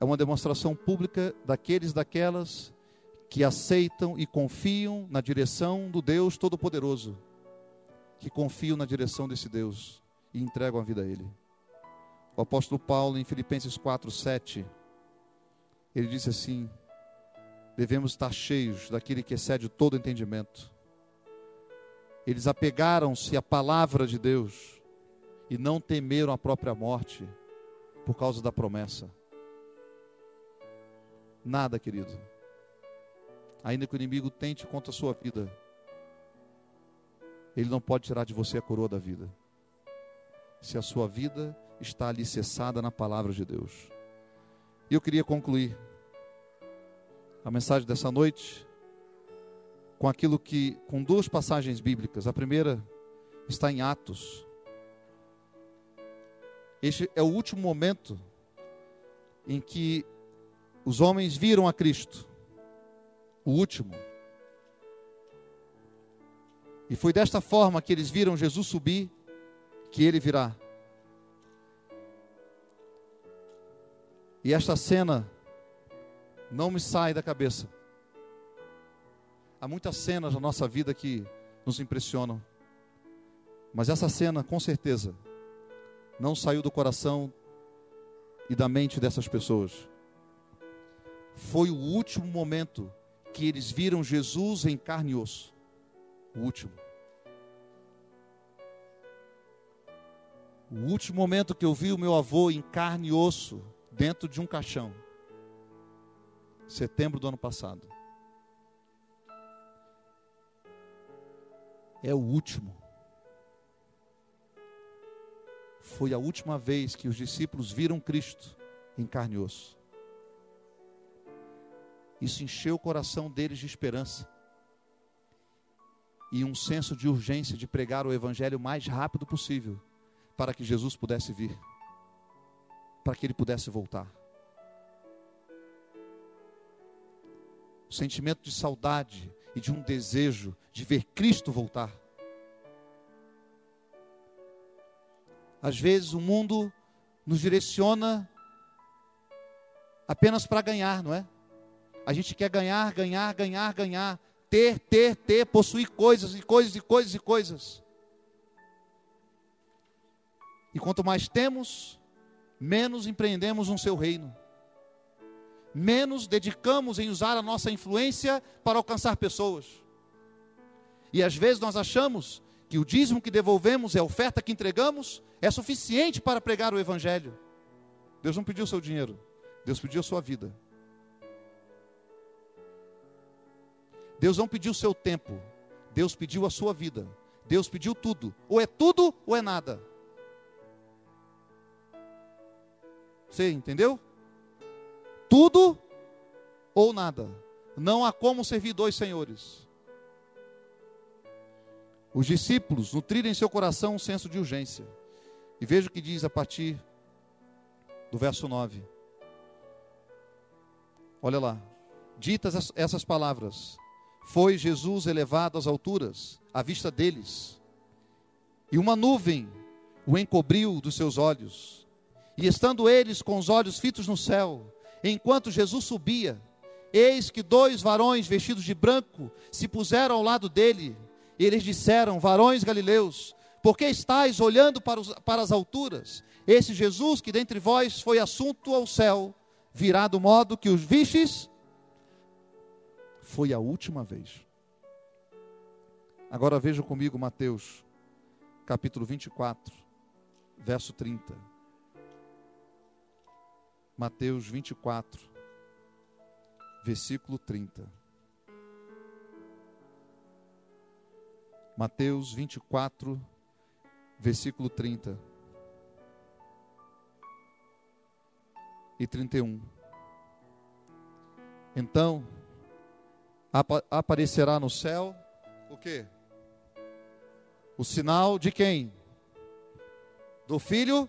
É uma demonstração pública daqueles daquelas que aceitam e confiam na direção do Deus Todo-Poderoso, que confiam na direção desse Deus e entregam a vida a Ele. O apóstolo Paulo, em Filipenses 4, 7, ele disse assim: devemos estar cheios daquele que excede todo entendimento eles apegaram-se à palavra de Deus e não temeram a própria morte por causa da promessa. Nada, querido. Ainda que o inimigo tente contra a sua vida, ele não pode tirar de você a coroa da vida. Se a sua vida está alicerçada na palavra de Deus. E eu queria concluir a mensagem dessa noite com aquilo que, com duas passagens bíblicas. A primeira está em Atos. Este é o último momento em que os homens viram a Cristo. O último. E foi desta forma que eles viram Jesus subir, que ele virá. E esta cena não me sai da cabeça. Há muitas cenas na nossa vida que nos impressionam. Mas essa cena, com certeza, não saiu do coração e da mente dessas pessoas. Foi o último momento que eles viram Jesus em carne e osso. O último. O último momento que eu vi o meu avô em carne e osso, dentro de um caixão. Setembro do ano passado. é o último. Foi a última vez que os discípulos viram Cristo em carne e osso. Isso encheu o coração deles de esperança e um senso de urgência de pregar o evangelho o mais rápido possível, para que Jesus pudesse vir, para que ele pudesse voltar. O sentimento de saudade e de um desejo de ver Cristo voltar. Às vezes o mundo nos direciona apenas para ganhar, não é? A gente quer ganhar, ganhar, ganhar, ganhar ter, ter, ter, possuir coisas e coisas e coisas e coisas. E quanto mais temos, menos empreendemos no seu reino. Menos dedicamos em usar a nossa influência para alcançar pessoas. E às vezes nós achamos que o dízimo que devolvemos, é a oferta que entregamos, é suficiente para pregar o Evangelho. Deus não pediu o seu dinheiro, Deus pediu a sua vida. Deus não pediu o seu tempo, Deus pediu a sua vida. Deus pediu tudo. Ou é tudo ou é nada. Você entendeu? Tudo ou nada. Não há como servir dois senhores. Os discípulos nutrirem em seu coração um senso de urgência. E veja o que diz a partir do verso 9. Olha lá. Ditas essas palavras, foi Jesus elevado às alturas, à vista deles, e uma nuvem o encobriu dos seus olhos. E estando eles com os olhos fitos no céu, enquanto Jesus subia, eis que dois varões vestidos de branco se puseram ao lado dele, e eles disseram: Varões galileus, por que estáis olhando para, os, para as alturas? Esse Jesus que dentre vós foi assunto ao céu, virá do modo que os vistes foi a última vez. Agora vejam comigo Mateus, capítulo 24, verso 30. Mateus 24, versículo 30. Mateus 24, versículo 30 e 31. Então, aparecerá no céu o que? O sinal de quem? Do filho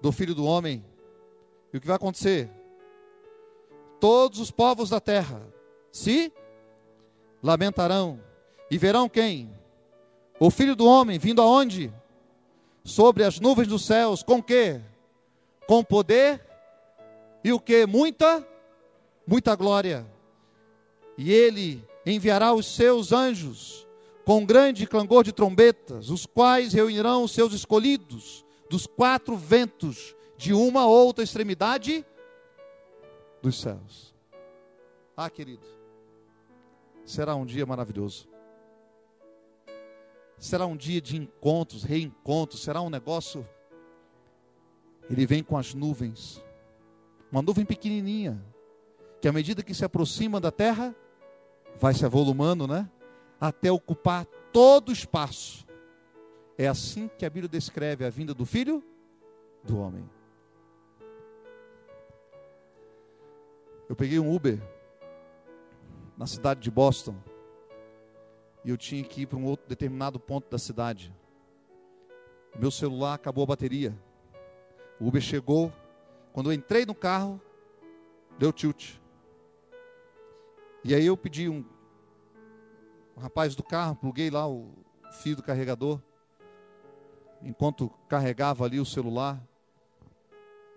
do filho do homem. E o que vai acontecer? Todos os povos da terra se lamentarão e verão quem? O filho do homem vindo aonde? Sobre as nuvens dos céus, com que? Com poder e o que? Muita, muita glória e ele enviará os seus anjos com grande clangor de trombetas, os quais reunirão os seus escolhidos dos quatro ventos de uma ou outra extremidade dos céus. Ah, querido, será um dia maravilhoso. Será um dia de encontros, reencontros, será um negócio. Ele vem com as nuvens, uma nuvem pequenininha, que à medida que se aproxima da terra, vai se avolumando, né? Até ocupar todo o espaço. É assim que a Bíblia descreve a vinda do Filho do Homem. Eu peguei um Uber na cidade de Boston e eu tinha que ir para um outro determinado ponto da cidade. Meu celular acabou a bateria. O Uber chegou. Quando eu entrei no carro, deu tilt. E aí eu pedi um, um rapaz do carro, pluguei lá o fio do carregador. Enquanto carregava ali o celular,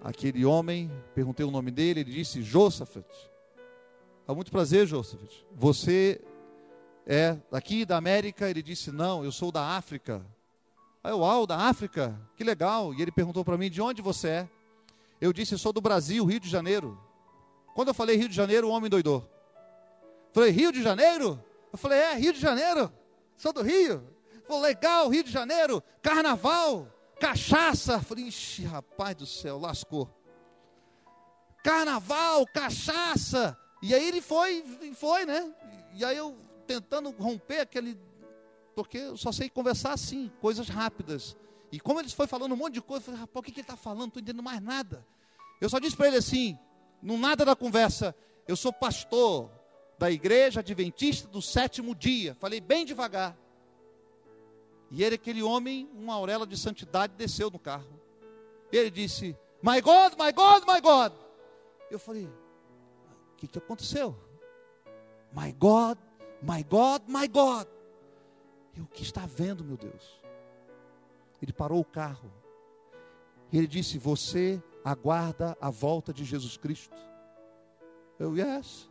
aquele homem, perguntei o nome dele, ele disse: Josafat. há muito prazer, Josafat. Você é daqui da América? Ele disse: Não, eu sou da África. Aí eu, uau, da África, que legal. E ele perguntou para mim: De onde você é? Eu disse: Sou do Brasil, Rio de Janeiro. Quando eu falei Rio de Janeiro, o homem doidou. Falei, Rio de Janeiro? Eu falei, é, Rio de Janeiro. Sou do Rio. Falei, legal, Rio de Janeiro, carnaval, cachaça. Falei, ixi, rapaz do céu, lascou. Carnaval, cachaça. E aí ele foi, foi, né? E aí eu tentando romper aquele. Porque eu só sei conversar assim, coisas rápidas. E como ele foi falando um monte de coisa, eu falei, rapaz, o que, que ele está falando? Não estou entendendo mais nada. Eu só disse para ele assim, no nada da conversa, Eu sou pastor da igreja adventista do sétimo dia. Falei bem devagar. E ele, aquele homem, uma auréola de santidade, desceu no carro. Ele disse: My God, my God, my God. Eu falei: O que, que aconteceu? My God, my God, my God. E o que está vendo, meu Deus? Ele parou o carro. E ele disse: Você aguarda a volta de Jesus Cristo? Eu, yes.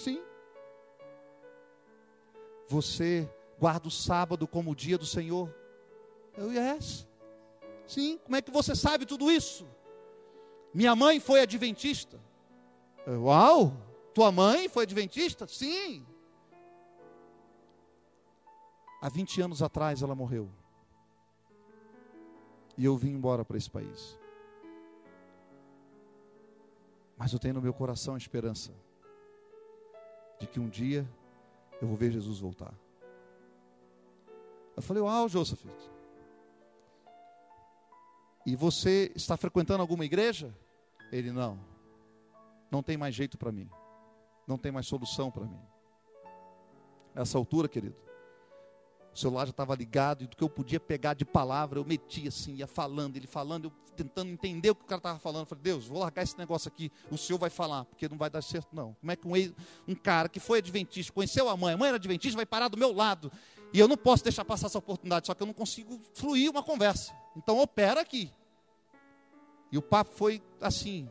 Sim. Você guarda o sábado como o dia do Senhor? Eu, yes. Sim. Como é que você sabe tudo isso? Minha mãe foi adventista. Eu, Uau! Tua mãe foi adventista? Sim. Há 20 anos atrás ela morreu. E eu vim embora para esse país. Mas eu tenho no meu coração a esperança de que um dia eu vou ver Jesus voltar. Eu falei, uau, Joseph. E você está frequentando alguma igreja? Ele, não. Não tem mais jeito para mim. Não tem mais solução para mim. Nessa altura, querido, o celular já estava ligado e do que eu podia pegar de palavra, eu metia assim, ia falando, ele falando, eu tentando entender o que o cara estava falando. Eu falei, Deus, vou largar esse negócio aqui, o senhor vai falar, porque não vai dar certo, não. Como é que um, um cara que foi adventista, conheceu a mãe, a mãe era adventista, vai parar do meu lado, e eu não posso deixar passar essa oportunidade, só que eu não consigo fluir uma conversa. Então opera aqui. E o papo foi assim.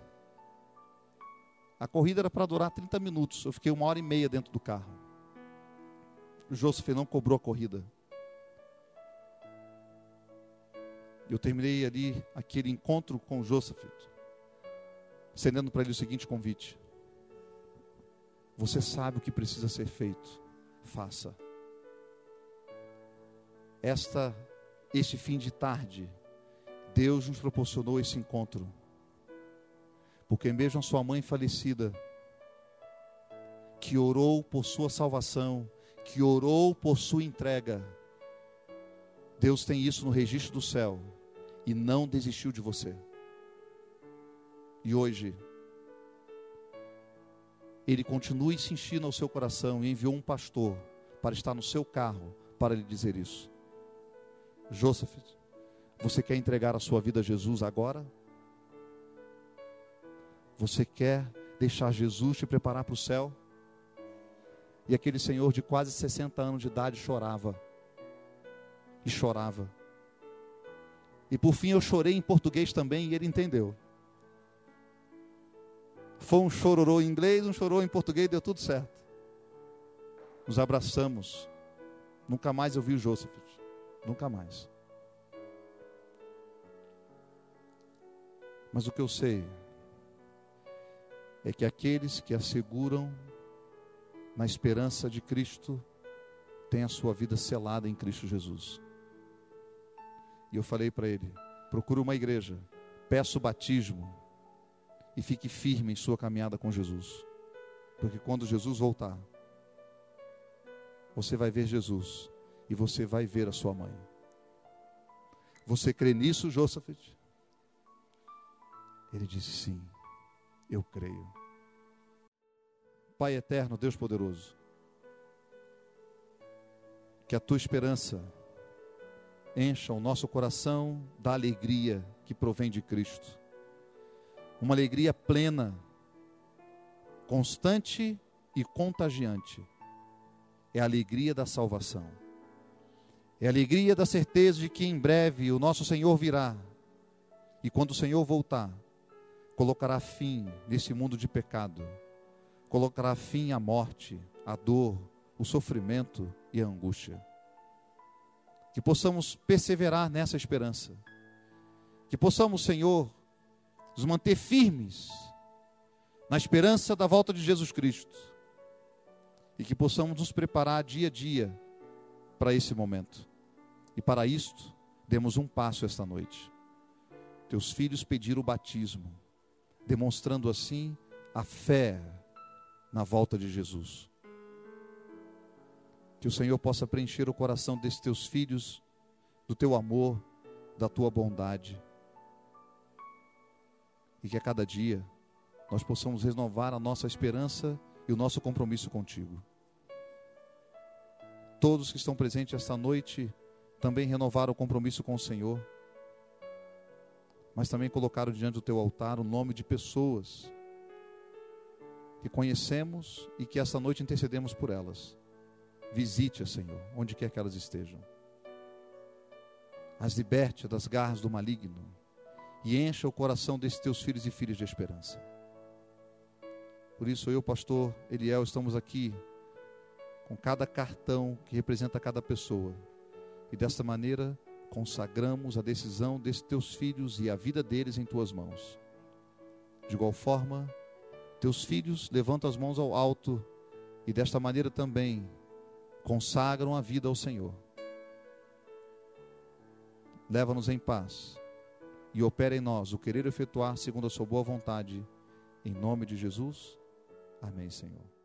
A corrida era para durar 30 minutos. Eu fiquei uma hora e meia dentro do carro. Joseph não cobrou a corrida. Eu terminei ali aquele encontro com Joseph, estendendo para ele o seguinte convite: Você sabe o que precisa ser feito, faça. Esta, este fim de tarde, Deus nos proporcionou esse encontro, porque mesmo a sua mãe falecida, que orou por sua salvação, que orou por sua entrega, Deus tem isso no registro do céu e não desistiu de você. E hoje, Ele continua insistindo ao seu coração e enviou um pastor para estar no seu carro para lhe dizer isso. Joseph, você quer entregar a sua vida a Jesus agora? Você quer deixar Jesus te preparar para o céu? E aquele senhor de quase 60 anos de idade chorava. E chorava. E por fim eu chorei em português também e ele entendeu. Foi um chororô em inglês, um chororô em português, deu tudo certo. Nos abraçamos. Nunca mais eu vi o Joseph. Nunca mais. Mas o que eu sei é que aqueles que asseguram na esperança de Cristo têm a sua vida selada em Cristo Jesus. E eu falei para ele: procure uma igreja, peça o batismo e fique firme em sua caminhada com Jesus. Porque quando Jesus voltar, você vai ver Jesus e você vai ver a sua mãe. Você crê nisso, Joseph? Ele disse sim, eu creio. Pai eterno, Deus poderoso, que a tua esperança encha o nosso coração da alegria que provém de Cristo. Uma alegria plena, constante e contagiante. É a alegria da salvação. É a alegria da certeza de que em breve o nosso Senhor virá. E quando o Senhor voltar, colocará fim nesse mundo de pecado. Colocará fim à morte, à dor, o sofrimento e a angústia que possamos perseverar nessa esperança, que possamos, Senhor, nos manter firmes na esperança da volta de Jesus Cristo e que possamos nos preparar dia a dia para esse momento. E para isto, demos um passo esta noite. Teus filhos pediram o batismo, demonstrando assim a fé na volta de Jesus. Que o Senhor possa preencher o coração desses teus filhos do teu amor, da tua bondade. E que a cada dia nós possamos renovar a nossa esperança e o nosso compromisso contigo. Todos que estão presentes esta noite também renovaram o compromisso com o Senhor, mas também colocaram diante do teu altar o nome de pessoas que conhecemos e que esta noite intercedemos por elas. Visite, Senhor, onde quer que elas estejam. As liberte das garras do maligno e encha o coração desses teus filhos e filhas de esperança. Por isso, eu, pastor Eliel, estamos aqui com cada cartão que representa cada pessoa. E desta maneira, consagramos a decisão desses teus filhos e a vida deles em tuas mãos. De igual forma, teus filhos levantam as mãos ao alto e desta maneira também consagram a vida ao Senhor. Leva-nos em paz e opera em nós o querer efetuar segundo a sua boa vontade. Em nome de Jesus. Amém, Senhor.